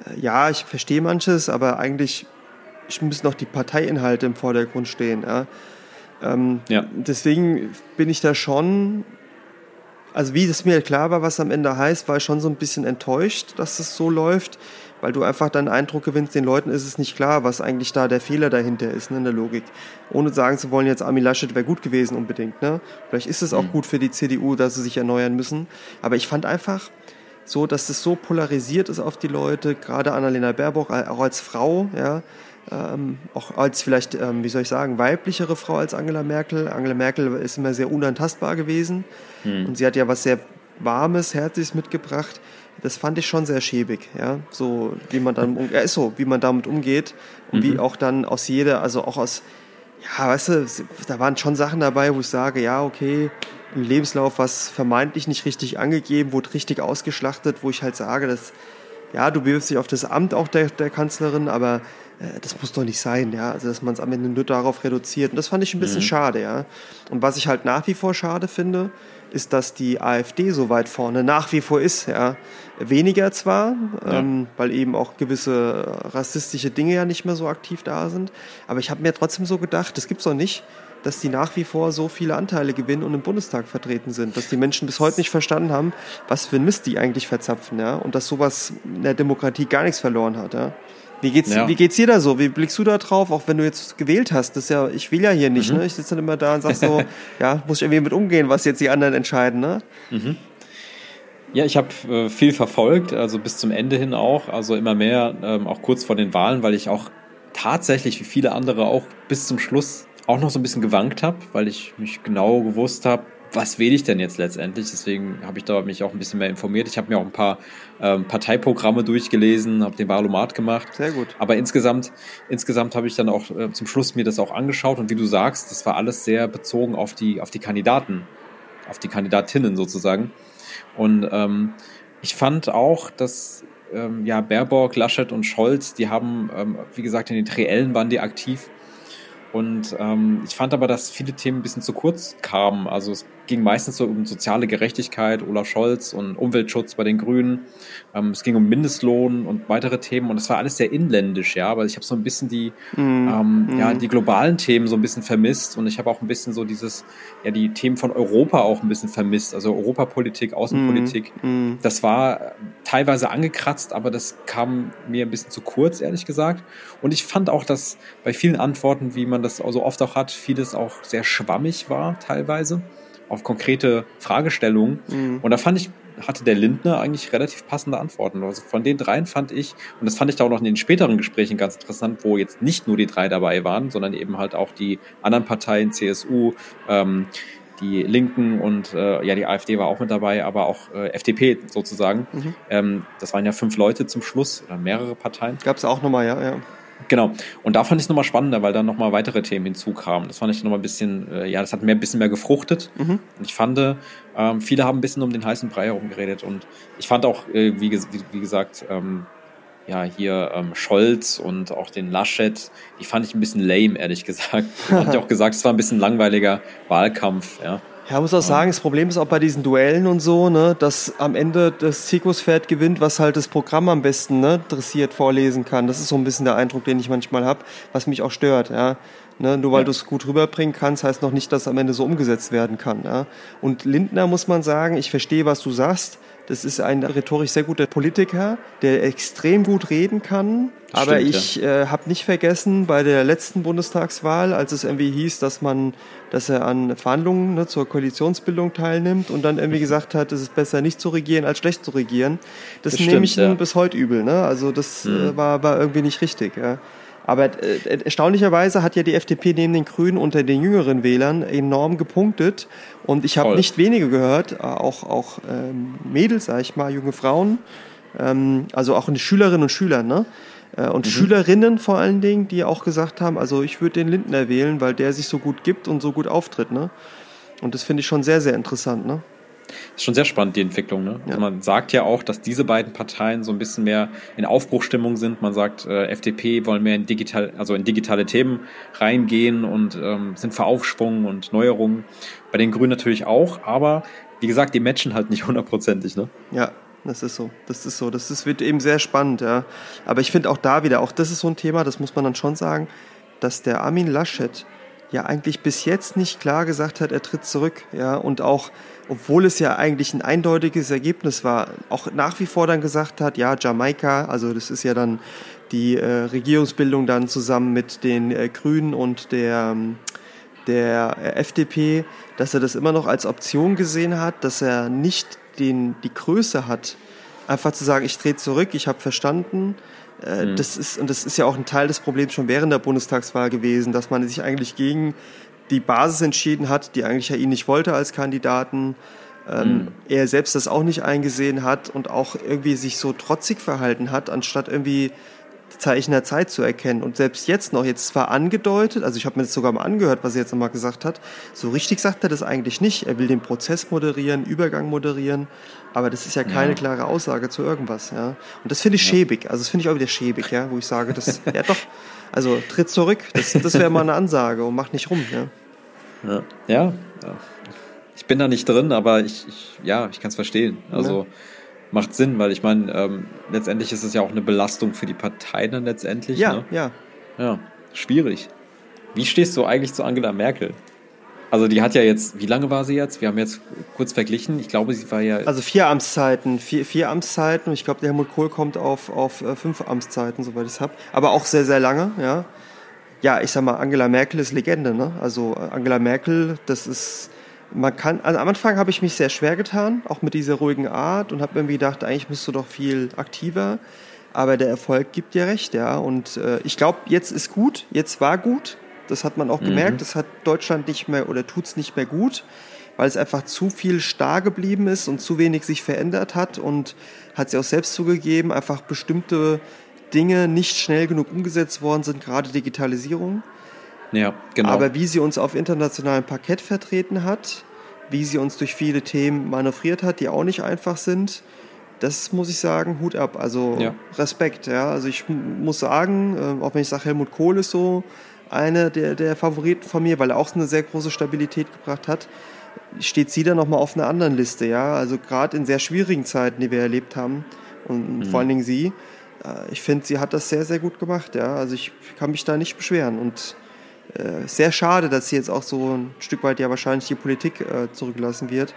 äh, ja, ich verstehe manches, aber eigentlich müssen noch die Parteiinhalte im Vordergrund stehen. Ja. Ähm, ja. Deswegen bin ich da schon, also wie es mir klar war, was am Ende heißt, war ich schon so ein bisschen enttäuscht, dass es so läuft weil du einfach dann Eindruck gewinnst, den Leuten ist es nicht klar, was eigentlich da der Fehler dahinter ist, ne, in der Logik. Ohne sagen zu wollen, jetzt Armin Laschet wäre gut gewesen unbedingt. Ne? Vielleicht ist es auch mhm. gut für die CDU, dass sie sich erneuern müssen. Aber ich fand einfach so, dass es so polarisiert ist auf die Leute, gerade Annalena Baerbock, auch als Frau, ja, ähm, auch als vielleicht, ähm, wie soll ich sagen, weiblichere Frau als Angela Merkel. Angela Merkel ist immer sehr unantastbar gewesen mhm. und sie hat ja was sehr Warmes, Herzliches mitgebracht. Das fand ich schon sehr schäbig, ja. So, wie man dann, um, ja, so, wie man damit umgeht und mhm. wie auch dann aus jeder, also auch aus, ja, weißt du, da waren schon Sachen dabei, wo ich sage, ja, okay, im Lebenslauf was vermeintlich nicht richtig angegeben, wurde richtig ausgeschlachtet, wo ich halt sage, dass, ja, du bewirbst dich auf das Amt auch der, der Kanzlerin, aber äh, das muss doch nicht sein, ja, also dass man es am Ende nur darauf reduziert. Und das fand ich ein bisschen mhm. schade, ja. Und was ich halt nach wie vor schade finde, ist, dass die AfD so weit vorne nach wie vor ist, ja. Weniger zwar, ja. ähm, weil eben auch gewisse rassistische Dinge ja nicht mehr so aktiv da sind, aber ich habe mir trotzdem so gedacht, das gibt's doch nicht, dass die nach wie vor so viele Anteile gewinnen und im Bundestag vertreten sind, dass die Menschen bis heute nicht verstanden haben, was für ein Mist die eigentlich verzapfen, ja, und dass sowas in der Demokratie gar nichts verloren hat, ja. Wie geht's, ja. wie geht's dir da so? Wie blickst du da drauf, auch wenn du jetzt gewählt hast? Das ist ja, ich will ja hier nicht, mhm. ne? Ich sitze dann immer da und sag so, ja, muss ich irgendwie mit umgehen, was jetzt die anderen entscheiden, ne? Mhm. Ja, ich habe äh, viel verfolgt, also bis zum Ende hin auch, also immer mehr, ähm, auch kurz vor den Wahlen, weil ich auch tatsächlich, wie viele andere auch, bis zum Schluss auch noch so ein bisschen gewankt habe, weil ich mich genau gewusst habe, was wähle ich denn jetzt letztendlich? Deswegen habe ich da mich auch ein bisschen mehr informiert. Ich habe mir auch ein paar ähm, Parteiprogramme durchgelesen, habe den Wahlomat gemacht. Sehr gut. Aber insgesamt, insgesamt habe ich dann auch äh, zum Schluss mir das auch angeschaut und wie du sagst, das war alles sehr bezogen auf die, auf die Kandidaten, auf die Kandidatinnen sozusagen. Und ähm, ich fand auch, dass ähm, ja Baerbock, Laschet und Scholz, die haben, ähm, wie gesagt, in den Triellen waren die aktiv und ähm, ich fand aber, dass viele Themen ein bisschen zu kurz kamen. Also es ging meistens so um soziale Gerechtigkeit, Olaf Scholz und Umweltschutz bei den Grünen. Ähm, es ging um Mindestlohn und weitere Themen und es war alles sehr inländisch, ja. Aber ich habe so ein bisschen die, mm, ähm, mm. ja, die globalen Themen so ein bisschen vermisst und ich habe auch ein bisschen so dieses, ja, die Themen von Europa auch ein bisschen vermisst. Also Europapolitik, Außenpolitik. Mm, mm. Das war teilweise angekratzt, aber das kam mir ein bisschen zu kurz, ehrlich gesagt. Und ich fand auch, dass bei vielen Antworten, wie man das so oft auch hat, vieles auch sehr schwammig war, teilweise auf konkrete Fragestellungen. Mhm. Und da fand ich, hatte der Lindner eigentlich relativ passende Antworten. Also von den dreien fand ich, und das fand ich da auch noch in den späteren Gesprächen ganz interessant, wo jetzt nicht nur die drei dabei waren, sondern eben halt auch die anderen Parteien, CSU, ähm, die Linken und äh, ja, die AfD war auch mit dabei, aber auch äh, FDP sozusagen. Mhm. Ähm, das waren ja fünf Leute zum Schluss oder mehrere Parteien. Gab es auch nochmal, ja, ja. Genau. Und da fand ich es nochmal spannender, weil dann nochmal weitere Themen hinzukamen. Das fand ich nochmal ein bisschen, äh, ja, das hat mir ein bisschen mehr gefruchtet. Mhm. Und ich fand, ähm, viele haben ein bisschen um den heißen Brei herum geredet. Und ich fand auch, äh, wie, wie, wie, gesagt, ähm, ja, hier ähm, Scholz und auch den Laschet, die fand ich ein bisschen lame, ehrlich gesagt. Hat ja auch gesagt, es war ein bisschen langweiliger Wahlkampf, ja. Ja, muss auch sagen, das Problem ist auch bei diesen Duellen und so, ne, dass am Ende das Zirkuspferd gewinnt, was halt das Programm am besten ne, dressiert vorlesen kann. Das ist so ein bisschen der Eindruck, den ich manchmal habe, was mich auch stört. Ja. Ne, nur weil ja. du es gut rüberbringen kannst, heißt noch nicht, dass am Ende so umgesetzt werden kann. Ja. Und Lindner muss man sagen, ich verstehe, was du sagst. Das ist ein rhetorisch sehr guter Politiker, der extrem gut reden kann. Das aber stimmt, ich ja. äh, habe nicht vergessen, bei der letzten Bundestagswahl, als es irgendwie hieß, dass man, dass er an Verhandlungen ne, zur Koalitionsbildung teilnimmt und dann irgendwie gesagt hat, es ist besser nicht zu regieren als schlecht zu regieren. Das, das nehme ich ja. bis heute übel. Ne? Also das mhm. äh, war, war irgendwie nicht richtig. Ja. Aber äh, erstaunlicherweise hat ja die FDP neben den Grünen unter den jüngeren Wählern enorm gepunktet. Und ich habe nicht wenige gehört, äh, auch, auch ähm, Mädels, sag ich mal, junge Frauen, ähm, also auch Schülerinnen und Schüler, ne? Äh, und mhm. Schülerinnen vor allen Dingen, die auch gesagt haben, also ich würde den Lindner wählen, weil der sich so gut gibt und so gut auftritt, ne? Und das finde ich schon sehr, sehr interessant, ne? Ist schon sehr spannend, die Entwicklung. Ne? Ja. Also man sagt ja auch, dass diese beiden Parteien so ein bisschen mehr in Aufbruchstimmung sind. Man sagt, äh, FDP wollen mehr in digital, also in digitale Themen reingehen und ähm, sind für Aufschwung und Neuerungen. Bei den Grünen natürlich auch, aber wie gesagt, die matchen halt nicht hundertprozentig. Ne? Ja, das ist so. Das ist so. Das ist, wird eben sehr spannend, ja. Aber ich finde auch da wieder, auch das ist so ein Thema, das muss man dann schon sagen, dass der Armin Laschet ja eigentlich bis jetzt nicht klar gesagt hat, er tritt zurück, ja, und auch obwohl es ja eigentlich ein eindeutiges Ergebnis war, auch nach wie vor dann gesagt hat, ja, Jamaika, also das ist ja dann die äh, Regierungsbildung dann zusammen mit den äh, Grünen und der, der äh, FDP, dass er das immer noch als Option gesehen hat, dass er nicht den, die Größe hat, einfach zu sagen, ich drehe zurück, ich habe verstanden. Äh, mhm. Das ist, und das ist ja auch ein Teil des Problems schon während der Bundestagswahl gewesen, dass man sich eigentlich gegen die Basis entschieden hat, die eigentlich ja ihn nicht wollte als Kandidaten. ähm, mhm. er selbst das auch nicht eingesehen hat und auch irgendwie sich so trotzig verhalten hat, anstatt irgendwie Zeichen der Zeit zu erkennen. Und selbst jetzt noch, jetzt zwar angedeutet, also ich habe mir das sogar mal angehört, was er jetzt nochmal gesagt hat, so richtig sagt er das eigentlich nicht. Er will den Prozess moderieren, Übergang moderieren, aber das ist ja keine ja. klare Aussage zu irgendwas. Ja. Und das finde ich ja. schäbig, also das finde ich auch wieder schäbig, ja, wo ich sage, das, ja doch, also tritt zurück, das, das wäre mal eine Ansage und mach nicht rum. Ja. Ja, ja. Ich bin da nicht drin, aber ich, ich ja, ich kann es verstehen. Also macht Sinn, weil ich meine, ähm, letztendlich ist es ja auch eine Belastung für die Partei dann letztendlich. Ja, ne? ja. Ja, schwierig. Wie stehst du eigentlich zu Angela Merkel? Also die hat ja jetzt, wie lange war sie jetzt? Wir haben jetzt kurz verglichen. Ich glaube, sie war ja. Also vier Amtszeiten, vier, vier Amtszeiten. Ich glaube, der Helmut Kohl kommt auf, auf äh, fünf Amtszeiten, soweit ich es habe. Aber auch sehr, sehr lange, ja. Ja, ich sag mal, Angela Merkel ist Legende, ne? Also äh, Angela Merkel, das ist man kann, also am Anfang habe ich mich sehr schwer getan, auch mit dieser ruhigen Art und habe irgendwie gedacht, eigentlich bist du doch viel aktiver. Aber der Erfolg gibt dir recht, ja. Und äh, ich glaube, jetzt ist gut, jetzt war gut. Das hat man auch mhm. gemerkt. Das hat Deutschland nicht mehr oder tut es nicht mehr gut, weil es einfach zu viel starr geblieben ist und zu wenig sich verändert hat und hat sie auch selbst zugegeben, einfach bestimmte Dinge nicht schnell genug umgesetzt worden sind, gerade Digitalisierung. Ja, genau. Aber wie sie uns auf internationalem Parkett vertreten hat, wie sie uns durch viele Themen manövriert hat, die auch nicht einfach sind, das muss ich sagen, Hut ab. Also ja. Respekt, ja. Also ich muss sagen, äh, auch wenn ich sage, Helmut Kohl ist so einer der, der Favoriten von mir, weil er auch eine sehr große Stabilität gebracht hat, steht sie dann nochmal auf einer anderen Liste, ja. Also gerade in sehr schwierigen Zeiten, die wir erlebt haben und mhm. vor allen Dingen sie, äh, ich finde, sie hat das sehr, sehr gut gemacht, ja. Also ich kann mich da nicht beschweren und äh, sehr schade, dass sie jetzt auch so ein Stück weit ja wahrscheinlich die Politik äh, zurücklassen wird.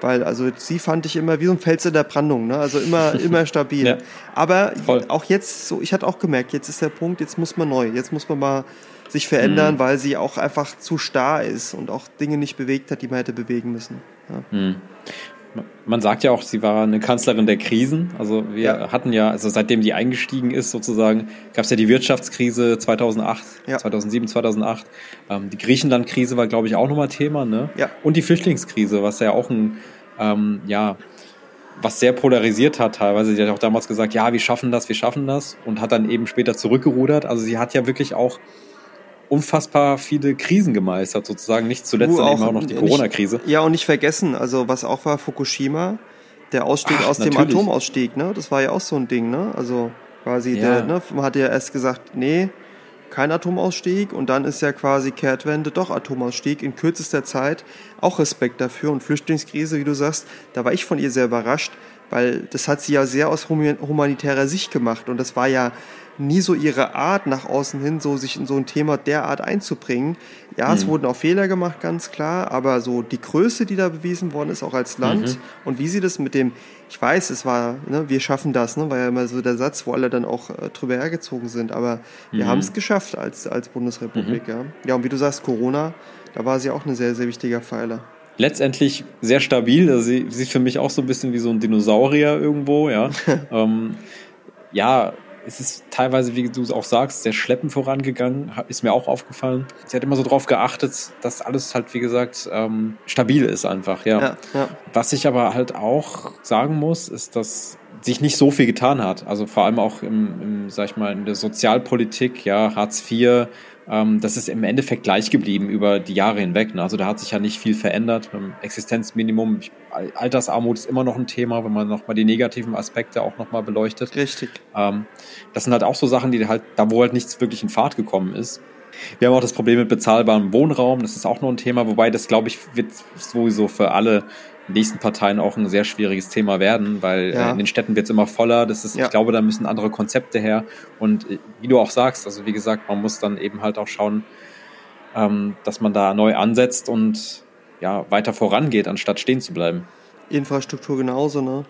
Weil, also sie fand ich immer wie so ein Fels in der Brandung, ne? Also immer, immer stabil. ja, Aber voll. auch jetzt, so, ich hatte auch gemerkt, jetzt ist der Punkt, jetzt muss man neu, jetzt muss man mal sich verändern, mhm. weil sie auch einfach zu starr ist und auch Dinge nicht bewegt hat, die man hätte bewegen müssen. Ja. Mhm. Man sagt ja auch, sie war eine Kanzlerin der Krisen. Also wir ja. hatten ja, also seitdem sie eingestiegen ist sozusagen, gab es ja die Wirtschaftskrise 2008, ja. 2007, 2008. Ähm, die Griechenland-Krise war, glaube ich, auch nochmal Thema. Ne? Ja. Und die Flüchtlingskrise, was ja auch ein, ähm, ja, was sehr polarisiert hat teilweise. Sie hat auch damals gesagt, ja, wir schaffen das, wir schaffen das. Und hat dann eben später zurückgerudert. Also sie hat ja wirklich auch unfassbar viele Krisen gemeistert, sozusagen. Nicht zuletzt dann eben auch noch die Corona-Krise. Ja, und nicht vergessen, also was auch war, Fukushima, der Ausstieg Ach, aus natürlich. dem Atomausstieg, ne? Das war ja auch so ein Ding, ne? Also quasi ja. der, ne? Man hat ja erst gesagt, nee, kein Atomausstieg und dann ist ja quasi Kehrtwende doch Atomausstieg in kürzester Zeit. Auch Respekt dafür und Flüchtlingskrise, wie du sagst, da war ich von ihr sehr überrascht, weil das hat sie ja sehr aus humanitärer Sicht gemacht und das war ja nie so ihre Art nach außen hin, so sich in so ein Thema derart einzubringen. Ja, mhm. es wurden auch Fehler gemacht, ganz klar, aber so die Größe, die da bewiesen worden ist, auch als Land mhm. und wie sie das mit dem, ich weiß, es war, ne, wir schaffen das, ne, war ja immer so der Satz, wo alle dann auch äh, drüber hergezogen sind, aber wir mhm. haben es geschafft als, als Bundesrepublik, mhm. ja. Ja, und wie du sagst, Corona, da war sie auch ein sehr, sehr wichtiger Pfeiler letztendlich sehr stabil. Also sie, sie ist für mich auch so ein bisschen wie so ein Dinosaurier irgendwo, ja. ähm, ja, es ist teilweise, wie du auch sagst, sehr schleppend vorangegangen, ist mir auch aufgefallen. Sie hat immer so darauf geachtet, dass alles halt, wie gesagt, ähm, stabil ist einfach, ja. Ja, ja. Was ich aber halt auch sagen muss, ist, dass sich nicht so viel getan hat. Also vor allem auch im, im sag ich mal, in der Sozialpolitik, ja, Hartz IV, ähm, das ist im Endeffekt gleich geblieben über die Jahre hinweg. Ne? Also da hat sich ja nicht viel verändert. Existenzminimum, Altersarmut ist immer noch ein Thema, wenn man nochmal die negativen Aspekte auch nochmal beleuchtet. Richtig. Ähm, das sind halt auch so Sachen, die halt, da wo halt nichts wirklich in Fahrt gekommen ist. Wir haben auch das Problem mit bezahlbarem Wohnraum, das ist auch noch ein Thema, wobei das, glaube ich, wird sowieso für alle nächsten Parteien auch ein sehr schwieriges Thema werden, weil ja. äh, in den Städten wird es immer voller. Das ist, ja. ich glaube, da müssen andere Konzepte her. Und äh, wie du auch sagst, also wie gesagt, man muss dann eben halt auch schauen, ähm, dass man da neu ansetzt und ja, weiter vorangeht, anstatt stehen zu bleiben. Infrastruktur genauso, ne?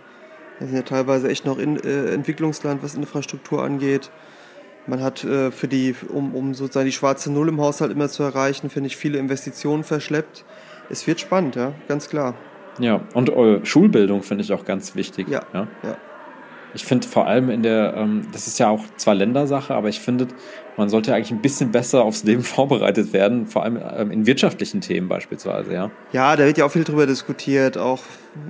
Wir sind ja teilweise echt noch in, äh, Entwicklungsland, was Infrastruktur angeht. Man hat äh, für die, um, um sozusagen die schwarze Null im Haushalt immer zu erreichen, finde ich, viele Investitionen verschleppt. Es wird spannend, ja, ganz klar. Ja, und äh, Schulbildung finde ich auch ganz wichtig. Ja, ja. ja. Ich finde vor allem in der, ähm, das ist ja auch zwar Ländersache, aber ich finde, man sollte eigentlich ein bisschen besser aufs Leben vorbereitet werden, vor allem ähm, in wirtschaftlichen Themen beispielsweise, ja. Ja, da wird ja auch viel drüber diskutiert, auch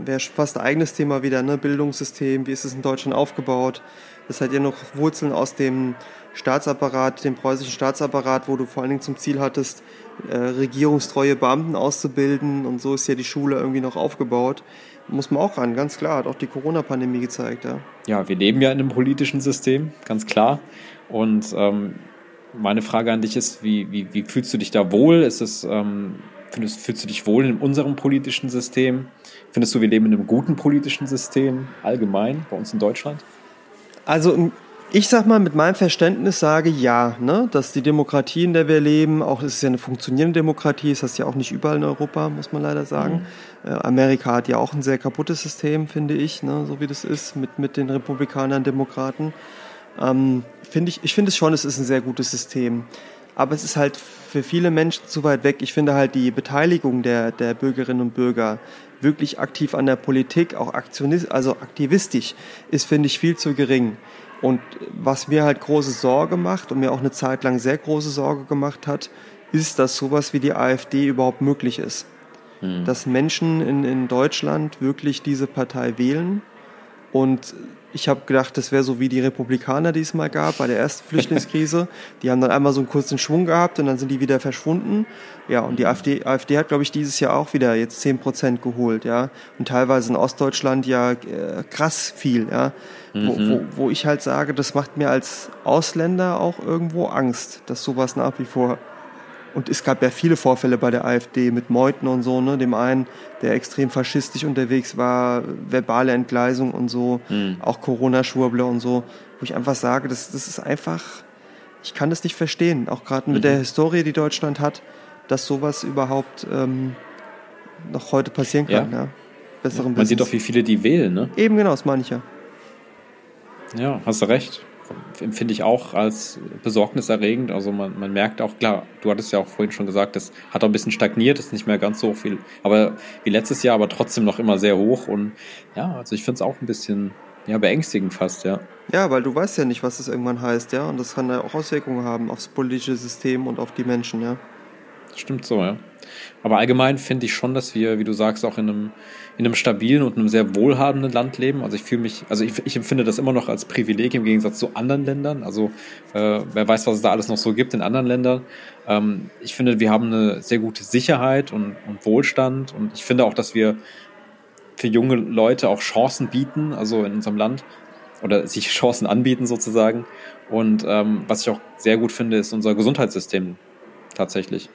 wäre fast ein eigenes Thema wieder, ne? Bildungssystem, wie ist es in Deutschland aufgebaut? Das hat ja noch Wurzeln aus dem Staatsapparat, dem preußischen Staatsapparat, wo du vor allen Dingen zum Ziel hattest, äh, regierungstreue Beamten auszubilden und so ist ja die Schule irgendwie noch aufgebaut. Muss man auch ran, ganz klar, hat auch die Corona-Pandemie gezeigt, ja. Ja, wir leben ja in einem politischen System, ganz klar. Und ähm, meine Frage an dich ist, wie, wie, wie fühlst du dich da wohl? Ist es, ähm, findest, fühlst du dich wohl in unserem politischen System? Findest du, wir leben in einem guten politischen System allgemein bei uns in Deutschland? Also ich sag mal, mit meinem Verständnis sage ja, ne, dass die Demokratie, in der wir leben, auch es ist ja eine funktionierende Demokratie, ist das ja auch nicht überall in Europa, muss man leider sagen. Mhm. Äh, Amerika hat ja auch ein sehr kaputtes System, finde ich, ne, so wie das ist mit, mit den Republikanern, Demokraten. Ähm, finde ich, ich finde es schon, es ist ein sehr gutes System. Aber es ist halt für viele Menschen zu weit weg. Ich finde halt die Beteiligung der, der Bürgerinnen und Bürger wirklich aktiv an der Politik, auch aktionist, also aktivistisch, ist, finde ich, viel zu gering. Und was mir halt große Sorge macht und mir auch eine Zeit lang sehr große Sorge gemacht hat, ist, dass sowas wie die AfD überhaupt möglich ist. Hm. Dass Menschen in, in Deutschland wirklich diese Partei wählen und ich habe gedacht, das wäre so wie die Republikaner, die es mal gab bei der ersten Flüchtlingskrise. die haben dann einmal so einen kurzen Schwung gehabt und dann sind die wieder verschwunden. Ja, und die AfD, AfD hat, glaube ich, dieses Jahr auch wieder jetzt zehn Prozent geholt, ja. Und teilweise in Ostdeutschland ja äh, krass viel, ja. Mhm. Wo, wo, wo ich halt sage, das macht mir als Ausländer auch irgendwo Angst, dass sowas nach wie vor und es gab ja viele Vorfälle bei der AfD mit Meuthen und so, ne? Dem einen, der extrem faschistisch unterwegs war, verbale Entgleisung und so, mhm. auch Corona-Schwurbler und so, wo ich einfach sage, das, das ist einfach, ich kann das nicht verstehen, auch gerade mit mhm. der Historie, die Deutschland hat, dass sowas überhaupt ähm, noch heute passieren kann, ja. ja. Besseren ja, Man Business. sieht doch, wie viele die wählen, ne? Eben genau, das meine ich ja. Ja, hast du recht empfinde ich auch als besorgniserregend. Also man, man merkt auch, klar, du hattest ja auch vorhin schon gesagt, das hat auch ein bisschen stagniert, ist nicht mehr ganz so viel, aber wie letztes Jahr, aber trotzdem noch immer sehr hoch. Und ja, also ich finde es auch ein bisschen ja, beängstigend fast, ja. Ja, weil du weißt ja nicht, was das irgendwann heißt, ja. Und das kann ja auch Auswirkungen haben aufs politische System und auf die Menschen, ja. Stimmt so, ja. Aber allgemein finde ich schon, dass wir, wie du sagst, auch in einem, in einem stabilen und einem sehr wohlhabenden Land leben. Also ich fühle mich, also ich, ich empfinde das immer noch als Privileg im Gegensatz zu anderen Ländern. Also äh, wer weiß, was es da alles noch so gibt in anderen Ländern. Ähm, ich finde, wir haben eine sehr gute Sicherheit und, und Wohlstand. Und ich finde auch, dass wir für junge Leute auch Chancen bieten, also in unserem Land. Oder sich Chancen anbieten sozusagen. Und ähm, was ich auch sehr gut finde, ist unser Gesundheitssystem tatsächlich.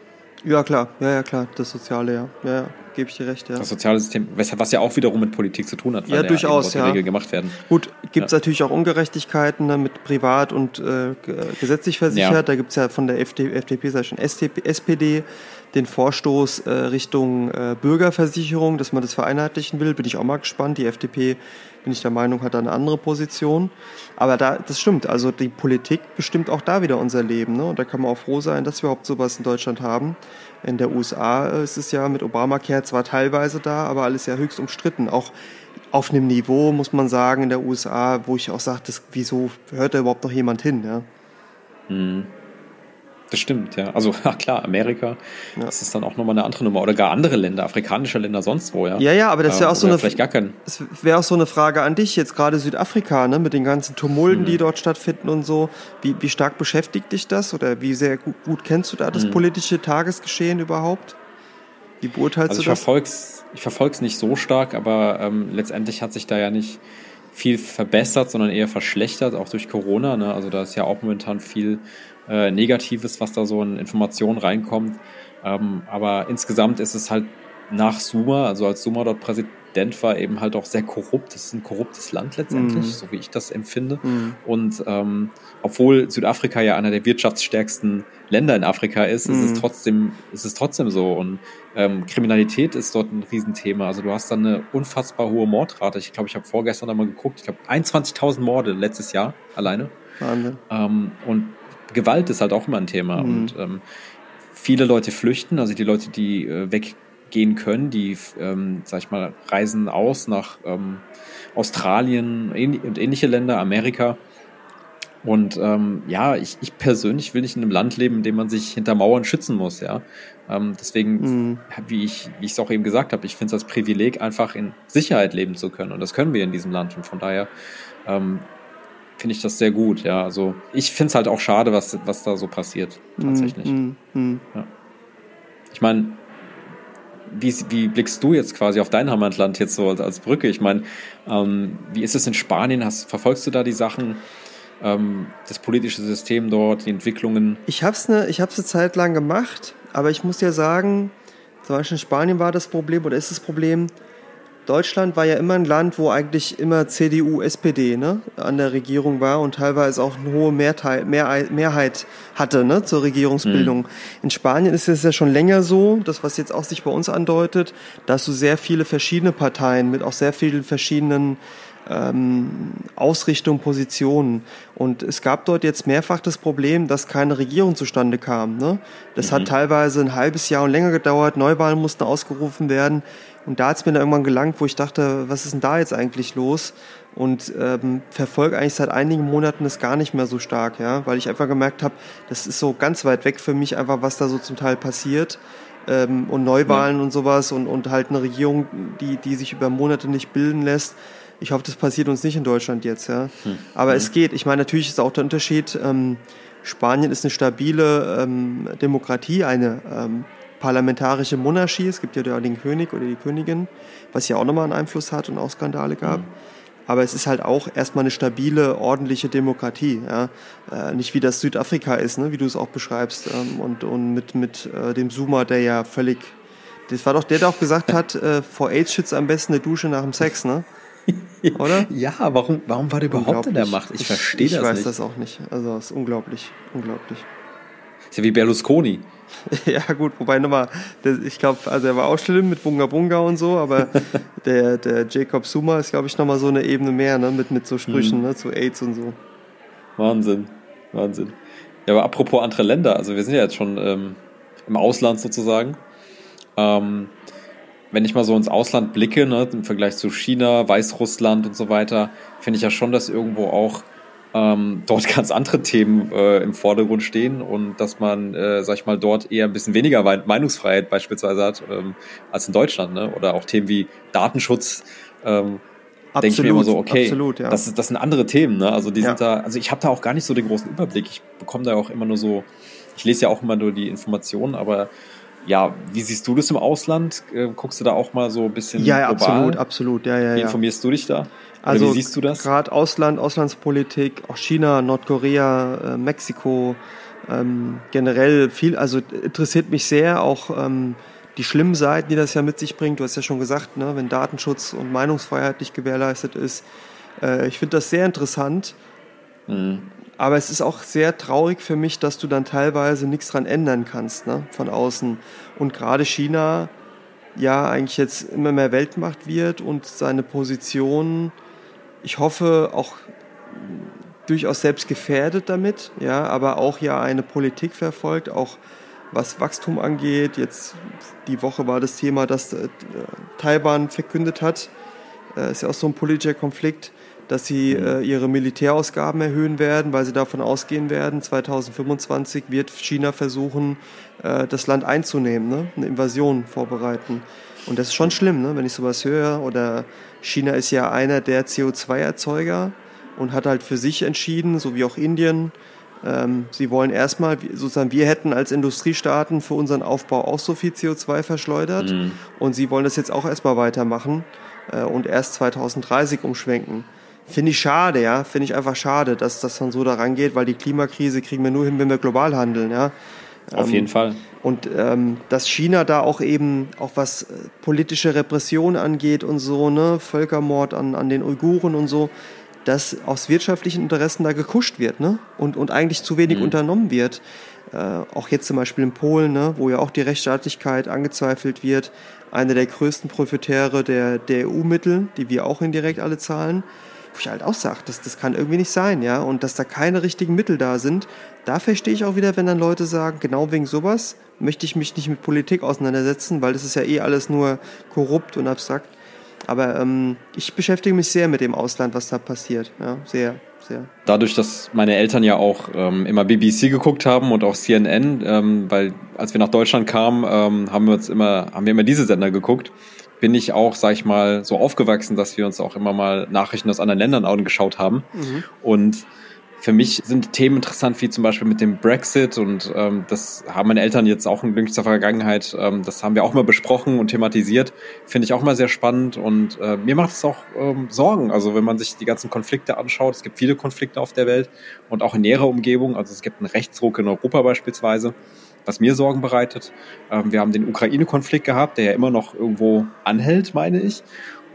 Ja, klar, ja, ja, klar, das Soziale, ja. Ja, ja gebe ich dir recht, ja. Das soziale System, was ja auch wiederum mit Politik zu tun hat, weil ja, durchaus, ja. Regeln gemacht werden. Gut, gibt es ja. natürlich auch Ungerechtigkeiten ne, mit privat und äh, gesetzlich versichert. Ja. Da gibt es ja von der FD, FDP, sei schon SPD, den Vorstoß äh, Richtung äh, Bürgerversicherung, dass man das vereinheitlichen will. Bin ich auch mal gespannt. Die FDP, bin ich der Meinung, hat da eine andere Position. Aber da, das stimmt. Also die Politik bestimmt auch da wieder unser Leben. Ne? Und da kann man auch froh sein, dass wir überhaupt sowas in Deutschland haben. In der USA ist es ja mit Obamacare zwar teilweise da, aber alles ja höchst umstritten. Auch auf einem Niveau, muss man sagen, in der USA, wo ich auch sage, wieso hört da überhaupt noch jemand hin? Ja? Mhm. Das stimmt, ja. Also ja, klar, Amerika, ja. das ist dann auch nochmal eine andere Nummer. Oder gar andere Länder, afrikanische Länder sonst wo, ja. Ja, ja, aber das wäre auch so eine vielleicht gar kein. Das wäre auch so eine Frage an dich, jetzt gerade Südafrika, ne, mit den ganzen Tumulten, mhm. die dort stattfinden und so. Wie, wie stark beschäftigt dich das? Oder wie sehr gut, gut kennst du da das mhm. politische Tagesgeschehen überhaupt? Wie beurteilst also du das? Verfolg's, ich verfolge es nicht so stark, aber ähm, letztendlich hat sich da ja nicht viel verbessert, sondern eher verschlechtert, auch durch Corona. Ne? Also da ist ja auch momentan viel äh, Negatives, was da so in Informationen reinkommt. Ähm, aber insgesamt ist es halt nach Suma, also als Suma dort Präsident war, eben halt auch sehr korrupt. Das ist ein korruptes Land letztendlich, mm. so wie ich das empfinde. Mm. Und ähm, obwohl Südafrika ja einer der wirtschaftsstärksten Länder in Afrika ist, mm. ist es mhm. trotzdem, ist es trotzdem so. Und ähm, Kriminalität ist dort ein Riesenthema. Also du hast dann eine unfassbar hohe Mordrate. Ich glaube, ich habe vorgestern einmal geguckt. Ich glaube 21.000 Morde letztes Jahr alleine. Ähm, und Gewalt ist halt auch immer ein Thema. Mhm. Und ähm, viele Leute flüchten, also die Leute, die äh, weg, gehen können. Die, ähm, sag ich mal, reisen aus nach ähm, Australien und ähnliche Länder, Amerika. Und ähm, ja, ich, ich persönlich will nicht in einem Land leben, in dem man sich hinter Mauern schützen muss, ja. Ähm, deswegen, mhm. wie ich wie ich es auch eben gesagt habe, ich finde es als Privileg, einfach in Sicherheit leben zu können. Und das können wir in diesem Land. Und von daher ähm, finde ich das sehr gut, ja. Also ich finde es halt auch schade, was, was da so passiert, tatsächlich. Mhm. Mhm. Ja. Ich meine, wie, wie blickst du jetzt quasi auf dein Heimatland jetzt so als, als Brücke? Ich meine, ähm, wie ist es in Spanien? Hast, verfolgst du da die Sachen? ähm, das politische System dort, die Entwicklungen? Ich habe es eine, eine Zeit lang gemacht, aber ich muss ja sagen, zum Beispiel in Spanien war das Problem oder ist das Problem, Deutschland war ja immer ein Land, wo eigentlich immer CDU, SPD ne, an der Regierung war und teilweise auch eine hohe Mehrteil, Mehr, Mehrheit hatte ne, zur Regierungsbildung. Mhm. In Spanien ist es ja schon länger so, das was jetzt auch sich bei uns andeutet, dass du sehr viele verschiedene Parteien mit auch sehr vielen verschiedenen ähm, Ausrichtung, Positionen. Und es gab dort jetzt mehrfach das Problem, dass keine Regierung zustande kam. Ne? Das mhm. hat teilweise ein halbes Jahr und länger gedauert, Neuwahlen mussten ausgerufen werden. Und da hat es mir dann irgendwann gelangt, wo ich dachte, was ist denn da jetzt eigentlich los? Und ähm, verfolge eigentlich seit einigen Monaten das gar nicht mehr so stark, ja, weil ich einfach gemerkt habe, das ist so ganz weit weg für mich einfach, was da so zum Teil passiert. Ähm, und Neuwahlen ja. und sowas und, und halt eine Regierung, die, die sich über Monate nicht bilden lässt. Ich hoffe, das passiert uns nicht in Deutschland jetzt, ja. Hm. Aber hm. es geht. Ich meine, natürlich ist auch der Unterschied. Ähm, Spanien ist eine stabile ähm, Demokratie, eine ähm, parlamentarische Monarchie. Es gibt ja den König oder die Königin, was ja auch nochmal einen Einfluss hat und auch Skandale gab. Hm. Aber es ist halt auch erstmal eine stabile, ordentliche Demokratie. Ja? Äh, nicht wie das Südafrika ist, ne? wie du es auch beschreibst. Ähm, und, und mit, mit äh, dem Zuma, der ja völlig. Das war doch der, der auch gesagt hat, äh, vor AIDS schützt am besten eine Dusche nach dem Sex, ne? Oder? ja, warum, warum war der überhaupt in der Macht? Ich, ich verstehe das nicht. Ich weiß das auch nicht. Also, es ist unglaublich. Unglaublich. Ist ja wie Berlusconi. ja, gut, wobei nochmal, ich glaube, also er war auch schlimm mit Bunga Bunga und so, aber der, der Jacob Zuma ist, glaube ich, nochmal so eine Ebene mehr, ne, mit, mit so Sprüchen, mhm. ne, zu AIDS und so. Wahnsinn, Wahnsinn. Ja, aber apropos andere Länder, also wir sind ja jetzt schon ähm, im Ausland sozusagen. Ähm, wenn ich mal so ins Ausland blicke, ne, im Vergleich zu China, Weißrussland und so weiter, finde ich ja schon, dass irgendwo auch ähm, dort ganz andere Themen äh, im Vordergrund stehen und dass man, äh, sag ich mal, dort eher ein bisschen weniger Meinungsfreiheit beispielsweise hat ähm, als in Deutschland, ne? Oder auch Themen wie Datenschutz. Ähm, denke ich mir immer so, okay, absolut, ja. das, das sind andere Themen, ne? Also die ja. sind da, also ich habe da auch gar nicht so den großen Überblick. Ich bekomme da auch immer nur so, ich lese ja auch immer nur die Informationen, aber ja, wie siehst du das im Ausland? Äh, guckst du da auch mal so ein bisschen Ja, ja absolut, absolut. Ja, ja, wie informierst du dich da? Also, wie siehst du das? Gerade Ausland, Auslandspolitik, auch China, Nordkorea, äh, Mexiko, ähm, generell viel, also interessiert mich sehr auch ähm, die schlimmen Seiten, die das ja mit sich bringt. Du hast ja schon gesagt, ne, wenn Datenschutz und Meinungsfreiheit nicht gewährleistet ist. Äh, ich finde das sehr interessant. Mhm. Aber es ist auch sehr traurig für mich, dass du dann teilweise nichts dran ändern kannst, ne, von außen. Und gerade China ja eigentlich jetzt immer mehr Weltmacht wird und seine Position, ich hoffe, auch durchaus selbst gefährdet damit, ja, aber auch ja eine Politik verfolgt, auch was Wachstum angeht. Jetzt die Woche war das Thema, dass äh, Taiwan verkündet hat, äh, ist ja auch so ein politischer Konflikt, dass sie mhm. äh, ihre Militärausgaben erhöhen werden, weil sie davon ausgehen werden, 2025 wird China versuchen, äh, das Land einzunehmen, ne? eine Invasion vorbereiten. Und das ist schon schlimm, ne? wenn ich sowas höre. Oder China ist ja einer der CO2-Erzeuger und hat halt für sich entschieden, so wie auch Indien, ähm, sie wollen erstmal, sozusagen, wir hätten als Industriestaaten für unseren Aufbau auch so viel CO2 verschleudert mhm. und sie wollen das jetzt auch erstmal weitermachen äh, und erst 2030 umschwenken. Finde ich schade, ja. Finde ich einfach schade, dass das dann so daran geht, weil die Klimakrise kriegen wir nur hin, wenn wir global handeln, ja. Auf ähm, jeden Fall. Und ähm, dass China da auch eben, auch was äh, politische Repression angeht und so, ne, Völkermord an, an den Uiguren und so, dass aus wirtschaftlichen Interessen da gekuscht wird, ne? Und, und eigentlich zu wenig mhm. unternommen wird. Äh, auch jetzt zum Beispiel in Polen, ne, wo ja auch die Rechtsstaatlichkeit angezweifelt wird, eine der größten Profiteure der, der EU-Mittel, die wir auch indirekt alle zahlen wo ich halt auch sage, das, das kann irgendwie nicht sein, ja, und dass da keine richtigen Mittel da sind, da verstehe ich auch wieder, wenn dann Leute sagen, genau wegen sowas möchte ich mich nicht mit Politik auseinandersetzen, weil das ist ja eh alles nur korrupt und abstrakt. Aber ähm, ich beschäftige mich sehr mit dem Ausland, was da passiert. Ja, sehr, sehr. Dadurch, dass meine Eltern ja auch ähm, immer BBC geguckt haben und auch CNN, ähm, weil als wir nach Deutschland kamen, ähm, haben wir uns immer, haben wir immer diese Sender geguckt bin ich auch, sag ich mal, so aufgewachsen, dass wir uns auch immer mal Nachrichten aus anderen Ländern angeschaut haben. Mhm. Und für mich sind Themen interessant, wie zum Beispiel mit dem Brexit und ähm, das haben meine Eltern jetzt auch in jüngster Vergangenheit, ähm, das haben wir auch mal besprochen und thematisiert, finde ich auch mal sehr spannend und äh, mir macht es auch ähm, Sorgen, also wenn man sich die ganzen Konflikte anschaut, es gibt viele Konflikte auf der Welt und auch in näherer Umgebung, also es gibt einen Rechtsruck in Europa beispielsweise, was mir Sorgen bereitet. Ähm, wir haben den Ukraine-Konflikt gehabt, der ja immer noch irgendwo anhält, meine ich.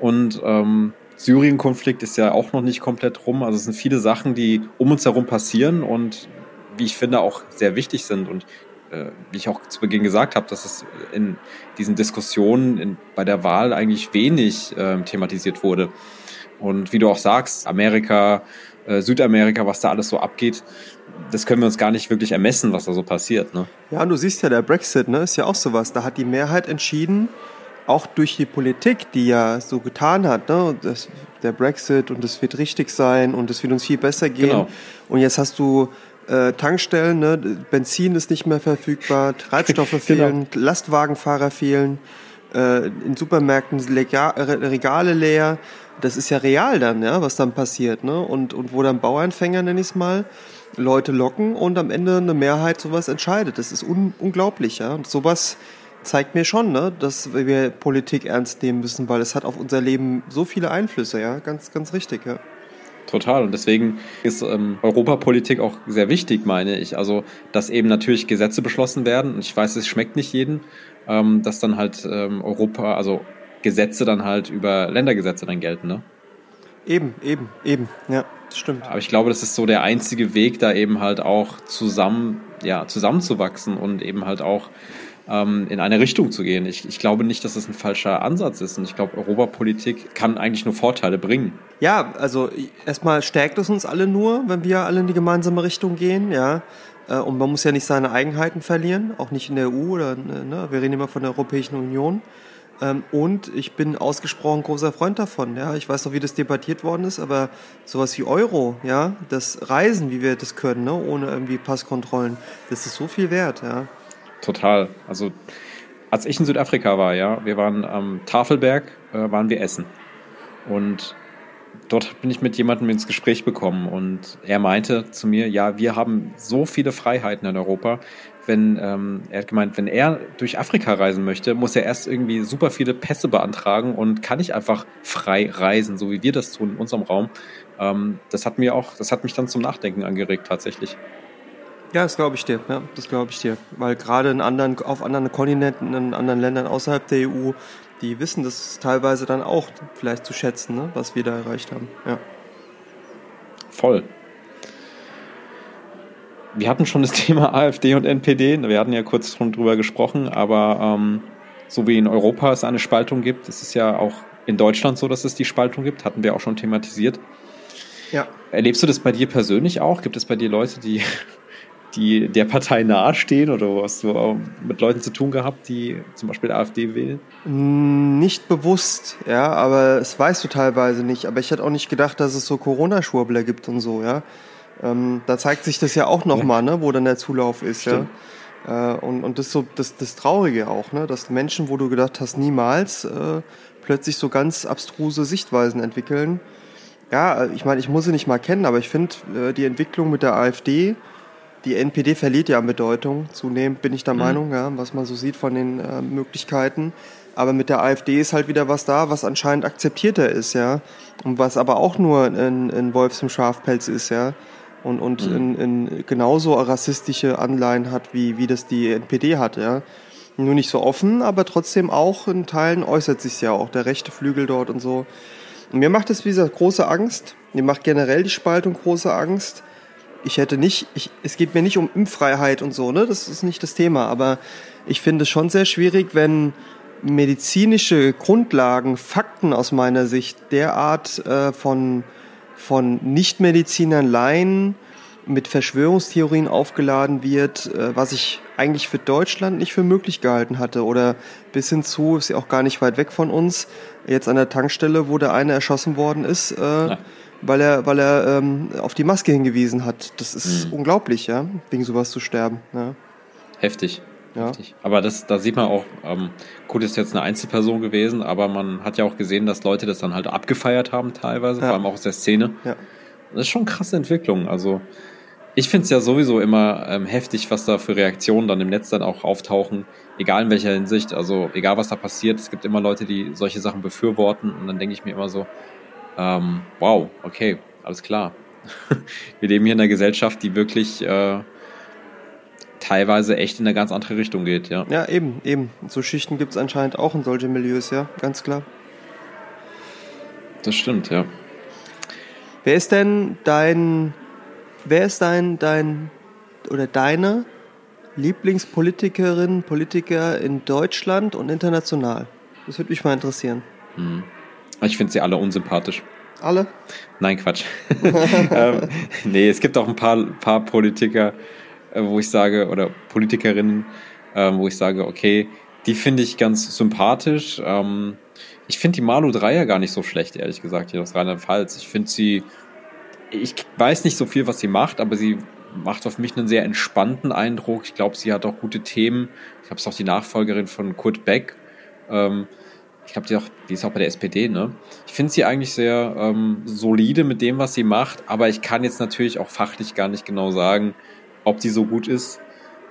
Und ähm, Syrien-Konflikt ist ja auch noch nicht komplett rum. Also es sind viele Sachen, die um uns herum passieren und wie ich finde auch sehr wichtig sind. Und äh, wie ich auch zu Beginn gesagt habe, dass es in diesen Diskussionen in, bei der Wahl eigentlich wenig äh, thematisiert wurde. Und wie du auch sagst, Amerika, äh, Südamerika, was da alles so abgeht, das können wir uns gar nicht wirklich ermessen, was da so passiert. Ne? Ja, und du siehst ja, der Brexit ne, ist ja auch sowas. Da hat die Mehrheit entschieden, auch durch die Politik, die ja so getan hat, ne, das, der Brexit und es wird richtig sein und es wird uns viel besser gehen. Genau. Und jetzt hast du äh, Tankstellen, ne, Benzin ist nicht mehr verfügbar, Treibstoffe genau. fehlen, genau. Lastwagenfahrer fehlen, äh, in Supermärkten Regale leer. Das ist ja real dann, ja, was dann passiert, ne? Und, und wo dann Bauernfänger, nenne ich es mal, Leute locken und am Ende eine Mehrheit sowas entscheidet. Das ist un unglaublich, ja. Und sowas zeigt mir schon, ne, dass wir Politik ernst nehmen müssen, weil es hat auf unser Leben so viele Einflüsse, ja, ganz, ganz richtig, ja. Total. Und deswegen ist ähm, Europapolitik auch sehr wichtig, meine ich. Also, dass eben natürlich Gesetze beschlossen werden. Und ich weiß, es schmeckt nicht jedem, ähm, dass dann halt ähm, Europa, also Gesetze dann halt über Ländergesetze dann gelten, ne? Eben, eben, eben, ja, das stimmt. Aber ich glaube, das ist so der einzige Weg, da eben halt auch zusammen, ja, zusammenzuwachsen und eben halt auch ähm, in eine Richtung zu gehen. Ich, ich glaube nicht, dass das ein falscher Ansatz ist. Und ich glaube, Europapolitik kann eigentlich nur Vorteile bringen. Ja, also erstmal stärkt es uns alle nur, wenn wir alle in die gemeinsame Richtung gehen, ja. Äh, und man muss ja nicht seine Eigenheiten verlieren, auch nicht in der EU oder ne, wir reden immer von der Europäischen Union. Ähm, und ich bin ausgesprochen großer Freund davon. Ja, ich weiß noch, wie das debattiert worden ist, aber sowas wie Euro, ja, das Reisen, wie wir das können, ne, ohne irgendwie Passkontrollen, das ist so viel wert. Ja. Total. Also als ich in Südafrika war, ja, wir waren am Tafelberg, äh, waren wir essen. Und dort bin ich mit jemandem ins Gespräch bekommen und er meinte zu mir, ja, wir haben so viele Freiheiten in Europa. Wenn, ähm, er hat gemeint, wenn er durch Afrika reisen möchte, muss er erst irgendwie super viele Pässe beantragen und kann nicht einfach frei reisen, so wie wir das tun in unserem Raum. Ähm, das hat mir auch, das hat mich dann zum Nachdenken angeregt tatsächlich. Ja, das glaube ich dir. Ja, das glaube ich dir. Weil gerade in anderen, auf anderen Kontinenten, in anderen Ländern außerhalb der EU, die wissen das teilweise dann auch vielleicht zu schätzen, ne, was wir da erreicht haben. Ja. Voll. Wir hatten schon das Thema AfD und NPD. Wir hatten ja kurz drüber gesprochen, aber ähm, so wie in Europa es eine Spaltung gibt, ist es ja auch in Deutschland so, dass es die Spaltung gibt. Hatten wir auch schon thematisiert. Ja. Erlebst du das bei dir persönlich auch? Gibt es bei dir Leute, die die der Partei nahestehen oder hast du mit Leuten zu tun gehabt, die zum Beispiel AfD wählen? Nicht bewusst, ja, aber es weißt du teilweise nicht. Aber ich hätte auch nicht gedacht, dass es so Corona-Schwurbler gibt und so, ja. Ähm, da zeigt sich das ja auch nochmal, ja. ne, wo dann der Zulauf ist, Stimmt. ja. Äh, und, und das ist so das, das Traurige auch, ne, dass Menschen, wo du gedacht hast, niemals, äh, plötzlich so ganz abstruse Sichtweisen entwickeln. Ja, ich meine, ich muss sie nicht mal kennen, aber ich finde äh, die Entwicklung mit der AfD, die NPD verliert ja an Bedeutung. Zunehmend bin ich der mhm. Meinung, ja, was man so sieht von den äh, Möglichkeiten. Aber mit der AfD ist halt wieder was da, was anscheinend akzeptierter ist, ja. Und was aber auch nur in, in Wolfs im Schafpelz ist, ja. Und, und mhm. in, in genauso rassistische Anleihen hat, wie, wie das die NPD hat, ja. Nur nicht so offen, aber trotzdem auch in Teilen äußert sich ja auch, der rechte Flügel dort und so. Und mir macht das, wie gesagt, große Angst. Mir macht generell die Spaltung große Angst ich hätte nicht, ich, es geht mir nicht um Impffreiheit und so, ne? Das ist nicht das Thema. Aber ich finde es schon sehr schwierig, wenn medizinische Grundlagen, Fakten aus meiner Sicht derart äh, von, von Nichtmedizinern, Laien mit Verschwörungstheorien aufgeladen wird, äh, was ich eigentlich für Deutschland nicht für möglich gehalten hatte. Oder bis hin zu, ist ja auch gar nicht weit weg von uns, jetzt an der Tankstelle, wo der eine erschossen worden ist, äh. Weil er, weil er ähm, auf die Maske hingewiesen hat. Das ist mhm. unglaublich, ja, wegen sowas zu sterben. Ja. Heftig. Ja. Heftig. Aber das, da sieht man auch, ähm, gut, ist jetzt eine Einzelperson gewesen, aber man hat ja auch gesehen, dass Leute das dann halt abgefeiert haben teilweise, ja. vor allem auch aus der Szene. Ja. Das ist schon eine krasse Entwicklung. Also ich finde es ja sowieso immer ähm, heftig, was da für Reaktionen dann im Netz dann auch auftauchen, egal in welcher Hinsicht, also egal was da passiert, es gibt immer Leute, die solche Sachen befürworten und dann denke ich mir immer so, ähm, wow, okay, alles klar. Wir leben hier in einer Gesellschaft, die wirklich äh, teilweise echt in eine ganz andere Richtung geht, ja. Ja, eben, eben. So Schichten gibt es anscheinend auch in solchen Milieus, ja, ganz klar. Das stimmt, ja. Wer ist denn dein Wer ist dein, dein oder deine Lieblingspolitikerin, Politiker in Deutschland und international? Das würde mich mal interessieren. Hm. Ich finde sie alle unsympathisch. Alle? Nein, Quatsch. ähm, nee, es gibt auch ein paar, paar Politiker, äh, wo ich sage, oder Politikerinnen, äh, wo ich sage, okay, die finde ich ganz sympathisch. Ähm, ich finde die Malu Dreier gar nicht so schlecht, ehrlich gesagt, hier aus Rheinland-Pfalz. Ich finde sie ich weiß nicht so viel, was sie macht, aber sie macht auf mich einen sehr entspannten Eindruck. Ich glaube, sie hat auch gute Themen. Ich glaube, es ist auch die Nachfolgerin von Kurt Beck. Ähm, ich glaube, die, die, ist auch bei der SPD, ne? Ich finde sie eigentlich sehr ähm, solide mit dem, was sie macht, aber ich kann jetzt natürlich auch fachlich gar nicht genau sagen, ob die so gut ist.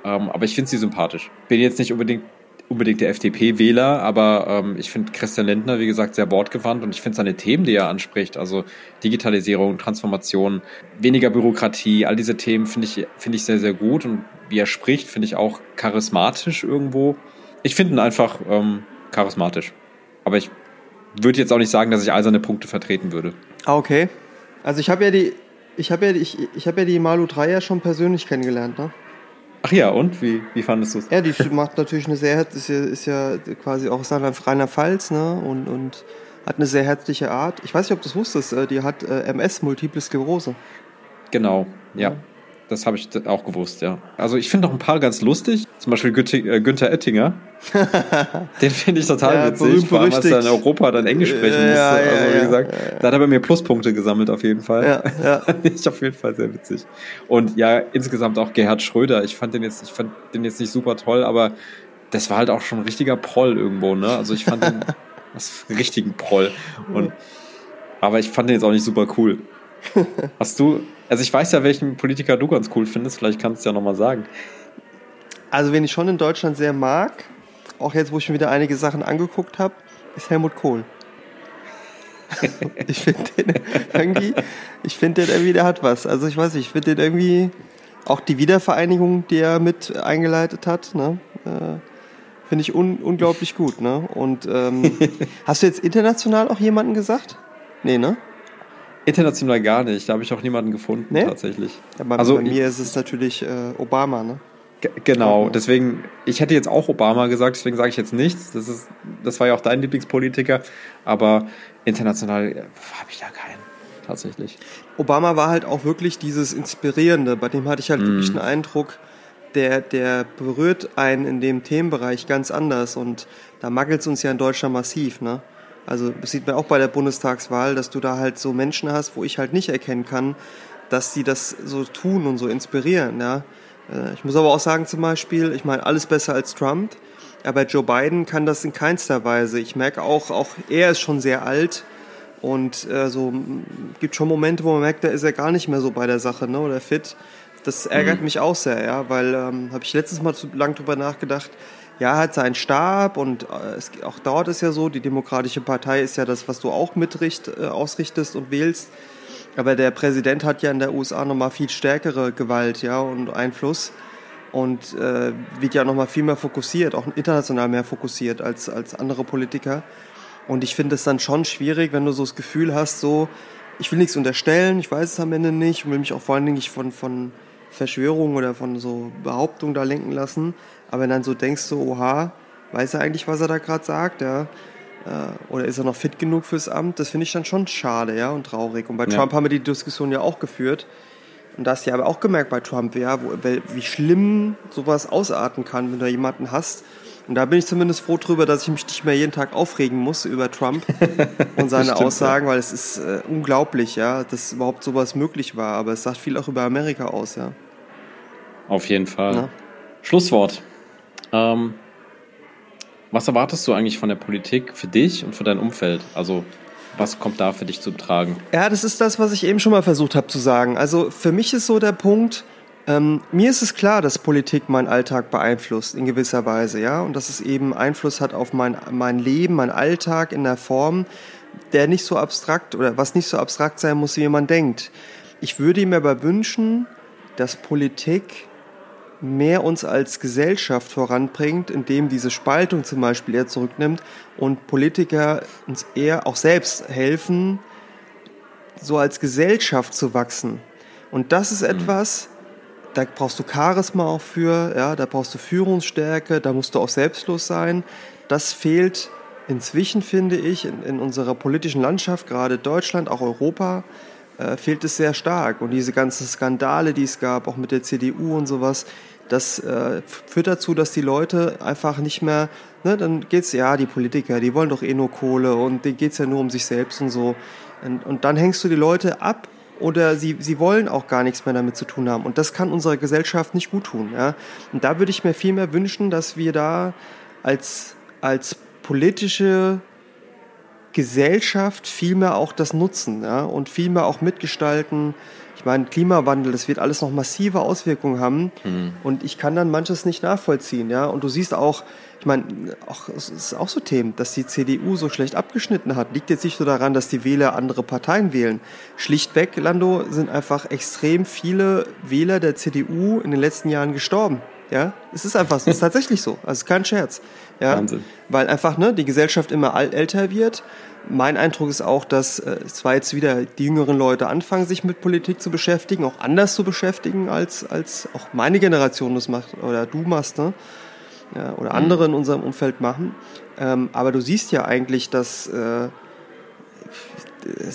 Ähm, aber ich finde sie sympathisch. Bin jetzt nicht unbedingt unbedingt der FDP-Wähler, aber ähm, ich finde Christian Lindner, wie gesagt, sehr wortgewandt und ich finde seine Themen, die er anspricht, also Digitalisierung, Transformation, weniger Bürokratie, all diese Themen finde ich, finde ich sehr, sehr gut und wie er spricht, finde ich auch charismatisch irgendwo. Ich finde ihn einfach ähm, charismatisch. Aber ich würde jetzt auch nicht sagen, dass ich all seine Punkte vertreten würde. Ah, okay. Also ich habe ja die, ich habe ja, ich, ich habe ja die Malu 3 ja schon persönlich kennengelernt, ne? Ach ja, und? Wie, wie fandest du es? Ja, die macht natürlich eine sehr, ist ja, ist ja quasi auch aus Rheinland-Pfalz, ne? Und, und hat eine sehr herzliche Art. Ich weiß nicht, ob du es wusstest, äh, die hat äh, MS, Multiple Sklerose. Genau, ja. Ja. Das habe ich auch gewusst, ja. Also ich finde noch ein paar ganz lustig. Zum Beispiel äh, Günther Oettinger. Den finde ich total ja, witzig, vor allem als er in Europa dann Englisch sprechen musste. Ja, also wie gesagt, da hat er bei mir Pluspunkte gesammelt auf jeden Fall. Ja, ja. ich auf jeden Fall sehr witzig. Und ja, insgesamt auch Gerhard Schröder. Ich fand den jetzt, ich fand den jetzt nicht super toll, aber das war halt auch schon ein richtiger Proll irgendwo, ne? Also ich fand den was richtigen Proll. Und aber ich fand den jetzt auch nicht super cool. Hast du, also ich weiß ja, welchen Politiker du ganz cool findest, vielleicht kannst du ja nochmal sagen. Also, wen ich schon in Deutschland sehr mag, auch jetzt, wo ich mir wieder einige Sachen angeguckt habe, ist Helmut Kohl. ich finde den irgendwie, ich finde den irgendwie, der hat was. Also ich weiß nicht, ich finde den irgendwie, auch die Wiedervereinigung, die er mit eingeleitet hat, ne, äh, finde ich un unglaublich gut. Ne? Und ähm, hast du jetzt international auch jemanden gesagt? Nee, ne? International gar nicht. Da habe ich auch niemanden gefunden, nee? tatsächlich. Ja, bei, also, bei mir ist es natürlich äh, Obama, ne? Genau, deswegen, ich hätte jetzt auch Obama gesagt, deswegen sage ich jetzt nichts. Das, ist, das war ja auch dein Lieblingspolitiker, aber international äh, habe ich da keinen, tatsächlich. Obama war halt auch wirklich dieses Inspirierende, bei dem hatte ich halt mm. wirklich den Eindruck, der, der berührt einen in dem Themenbereich ganz anders und da mangelt es uns ja in Deutschland massiv, ne? Also das sieht man auch bei der Bundestagswahl, dass du da halt so Menschen hast, wo ich halt nicht erkennen kann, dass sie das so tun und so inspirieren. Ja? Äh, ich muss aber auch sagen zum Beispiel, ich meine, alles besser als Trump, aber Joe Biden kann das in keinster Weise. Ich merke auch, auch er ist schon sehr alt und äh, so gibt schon Momente, wo man merkt, da ist er gar nicht mehr so bei der Sache ne, oder fit. Das ärgert mhm. mich auch sehr, ja, weil ähm, habe ich letztes Mal zu lang drüber nachgedacht ja, hat seinen Stab und äh, es, auch dort ist ja so, die Demokratische Partei ist ja das, was du auch mitricht, äh, ausrichtest und wählst. Aber der Präsident hat ja in der USA nochmal viel stärkere Gewalt ja, und Einfluss und äh, wird ja nochmal viel mehr fokussiert, auch international mehr fokussiert als, als andere Politiker. Und ich finde es dann schon schwierig, wenn du so das Gefühl hast, so, ich will nichts unterstellen, ich weiß es am Ende nicht und will mich auch vor allen Dingen nicht von, von Verschwörungen oder von so Behauptungen da lenken lassen. Aber wenn dann so denkst, so, oha, weiß er eigentlich, was er da gerade sagt, ja? Äh, oder ist er noch fit genug fürs Amt? Das finde ich dann schon schade, ja, und traurig. Und bei ja. Trump haben wir die Diskussion ja auch geführt. Und da hast du ja aber auch gemerkt bei Trump, ja, wo, wie schlimm sowas ausarten kann, wenn du jemanden hast. Und da bin ich zumindest froh drüber, dass ich mich nicht mehr jeden Tag aufregen muss über Trump und seine stimmt, Aussagen, ja. weil es ist äh, unglaublich, ja, dass überhaupt sowas möglich war. Aber es sagt viel auch über Amerika aus, ja. Auf jeden Fall. Ja. Schlusswort. Ähm, was erwartest du eigentlich von der Politik für dich und für dein Umfeld? Also was kommt da für dich zu tragen? Ja, das ist das, was ich eben schon mal versucht habe zu sagen. Also für mich ist so der Punkt, ähm, mir ist es klar, dass Politik meinen Alltag beeinflusst in gewisser Weise, ja, und dass es eben Einfluss hat auf mein, mein Leben, mein Alltag in der Form, der nicht so abstrakt oder was nicht so abstrakt sein muss, wie man denkt. Ich würde mir aber wünschen, dass Politik mehr uns als Gesellschaft voranbringt, indem diese Spaltung zum Beispiel eher zurücknimmt und Politiker uns eher auch selbst helfen, so als Gesellschaft zu wachsen. Und das ist mhm. etwas, da brauchst du Charisma auch für, ja, da brauchst du Führungsstärke, da musst du auch selbstlos sein. Das fehlt inzwischen, finde ich, in, in unserer politischen Landschaft, gerade Deutschland, auch Europa, äh, fehlt es sehr stark. Und diese ganzen Skandale, die es gab, auch mit der CDU und sowas, das äh, führt dazu, dass die Leute einfach nicht mehr, ne, dann geht's ja, die Politiker, die wollen doch eh nur Kohle und denen geht's ja nur um sich selbst und so. Und, und dann hängst du die Leute ab oder sie, sie wollen auch gar nichts mehr damit zu tun haben. Und das kann unserer Gesellschaft nicht gut tun. Ja? Und da würde ich mir viel mehr wünschen, dass wir da als, als politische Gesellschaft viel mehr auch das nutzen ja? und viel mehr auch mitgestalten, ich meine, Klimawandel, das wird alles noch massive Auswirkungen haben. Mhm. Und ich kann dann manches nicht nachvollziehen, ja. Und du siehst auch, ich meine, auch, es ist auch so Themen, dass die CDU so schlecht abgeschnitten hat. Liegt jetzt nicht so daran, dass die Wähler andere Parteien wählen. Schlichtweg, Lando, sind einfach extrem viele Wähler der CDU in den letzten Jahren gestorben. Ja, es ist einfach, es ist tatsächlich so. Also kein Scherz. Ja, Wahnsinn. weil einfach ne, die Gesellschaft immer älter wird mein Eindruck ist auch, dass äh, zwar jetzt wieder die jüngeren Leute anfangen, sich mit Politik zu beschäftigen, auch anders zu beschäftigen, als, als auch meine Generation das macht oder du machst, ne? Ja, oder andere in unserem Umfeld machen. Ähm, aber du siehst ja eigentlich, dass äh,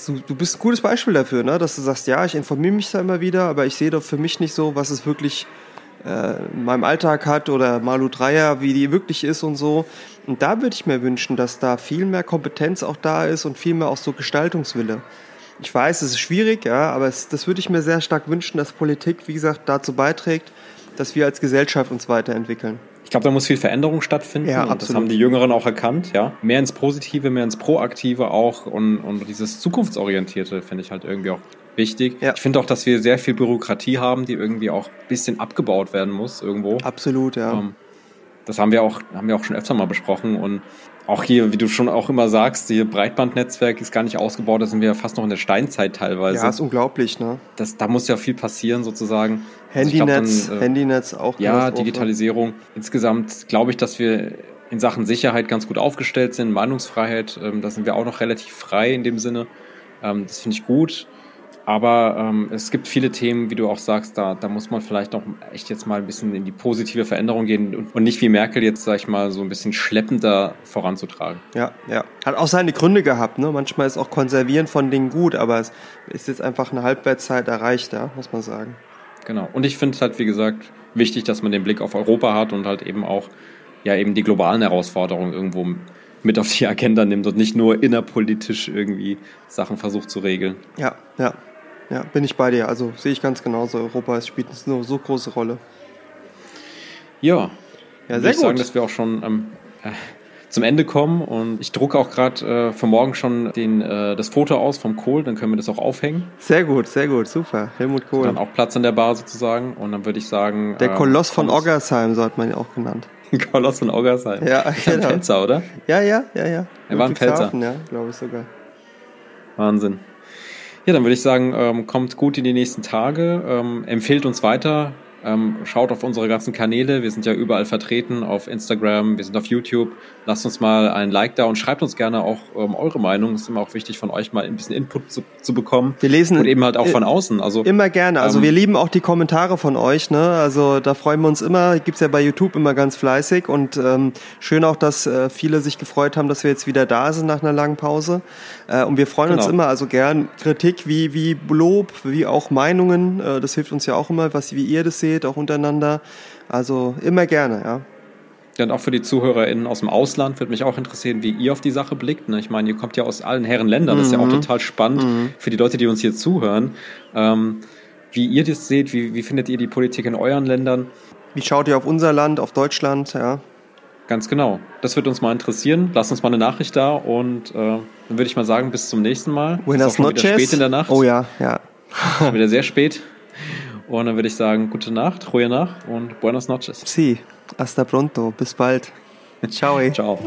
du, du bist ein gutes Beispiel dafür, ne? dass du sagst, ja, ich informiere mich da immer wieder, aber ich sehe doch für mich nicht so, was es wirklich äh, in meinem Alltag hat oder Malu Dreier, wie die wirklich ist und so. Und da würde ich mir wünschen, dass da viel mehr Kompetenz auch da ist und viel mehr auch so Gestaltungswille. Ich weiß, es ist schwierig, ja, aber es, das würde ich mir sehr stark wünschen, dass Politik, wie gesagt, dazu beiträgt, dass wir als Gesellschaft uns weiterentwickeln. Ich glaube, da muss viel Veränderung stattfinden. Ja, und das haben die Jüngeren auch erkannt, ja. Mehr ins Positive, mehr ins Proaktive auch und, und dieses Zukunftsorientierte finde ich halt irgendwie auch wichtig. Ja. Ich finde auch, dass wir sehr viel Bürokratie haben, die irgendwie auch ein bisschen abgebaut werden muss irgendwo. Absolut, ja. Ähm, das haben wir auch, haben wir auch schon öfter mal besprochen und auch hier, wie du schon auch immer sagst, die Breitbandnetzwerk ist gar nicht ausgebaut, da sind wir ja fast noch in der Steinzeit teilweise. Ja, ist unglaublich, ne? Das, da muss ja viel passieren sozusagen. Handynetz, also äh, Handynetz auch. Ja, Digitalisierung. Auch, Insgesamt glaube ich, dass wir in Sachen Sicherheit ganz gut aufgestellt sind, Meinungsfreiheit, ähm, da sind wir auch noch relativ frei in dem Sinne. Ähm, das finde ich gut. Aber ähm, es gibt viele Themen, wie du auch sagst, da, da muss man vielleicht auch echt jetzt mal ein bisschen in die positive Veränderung gehen und, und nicht wie Merkel jetzt, sag ich mal, so ein bisschen schleppender voranzutragen. Ja, ja. Hat auch seine Gründe gehabt. Ne? Manchmal ist auch Konservieren von Dingen gut, aber es ist jetzt einfach eine Halbwertszeit erreicht, ja, muss man sagen. Genau. Und ich finde es halt, wie gesagt, wichtig, dass man den Blick auf Europa hat und halt eben auch ja eben die globalen Herausforderungen irgendwo mit auf die Agenda nimmt und nicht nur innerpolitisch irgendwie Sachen versucht zu regeln. Ja, ja. Ja, bin ich bei dir. Also sehe ich ganz genauso. Europa spielt eine so große Rolle. Ja. Ja, sehr ich gut. sagen, dass wir auch schon ähm, äh, zum Ende kommen und ich drucke auch gerade äh, für morgen schon den, äh, das Foto aus vom Kohl, dann können wir das auch aufhängen. Sehr gut, sehr gut, super. Helmut Kohl. dann auch Platz in der Bar sozusagen und dann würde ich sagen. Der Koloss äh, von Oggersheim, so hat man ihn auch genannt. Koloss von Oggersheim. Ja, genau. Ein Pfälzer, oder? Ja, ja, ja, ja. Er war ein Pfälzer. Ja, glaube ich sogar. Wahnsinn. Ja, dann würde ich sagen, ähm, kommt gut in die nächsten Tage, ähm, empfehlt uns weiter, Ähm, schaut auf unsere ganzen Kanäle. Wir sind ja überall vertreten auf Instagram, wir sind auf YouTube. Lasst uns mal ein Like da und schreibt uns gerne auch ähm, eure Meinung. Ist immer auch wichtig von euch mal ein bisschen Input zu, zu bekommen. Wir lesen und eben halt auch von außen. Also immer gerne. Also ähm, wir lieben auch die Kommentare von euch. Ne? Also da freuen wir uns immer. Gibt's ja bei YouTube immer ganz fleißig und ähm, schön auch, dass äh, viele sich gefreut haben, dass wir jetzt wieder da sind nach einer langen Pause. Äh, und wir freuen Genau. uns immer. Also gern Kritik wie wie Lob, wie auch Meinungen. Äh, das hilft uns ja auch immer, was wie ihr das seht, auch untereinander. Also immer gerne. Ja. Ja, und auch für die ZuhörerInnen aus dem Ausland würde mich auch interessieren, wie ihr auf die Sache blickt. ne? Ich meine, ihr kommt ja aus allen Herren Ländern. Das ist ja auch total spannend für die Leute, die uns hier zuhören. Ähm, wie ihr das seht, wie, wie findet ihr die Politik in euren Ländern? Wie schaut ihr auf unser Land, auf Deutschland? Ja. Ganz genau. Das würde uns mal interessieren. Lasst uns mal eine Nachricht da und äh, dann würde ich mal sagen, bis zum nächsten Mal. Buenas noches. spät in der Nacht. Oh ja, ja. Wieder sehr spät. Und dann würde ich sagen, gute Nacht, ruhige Nacht und buenas noches. Si, hasta pronto. Bis bald. Ciao. ey. Ciao.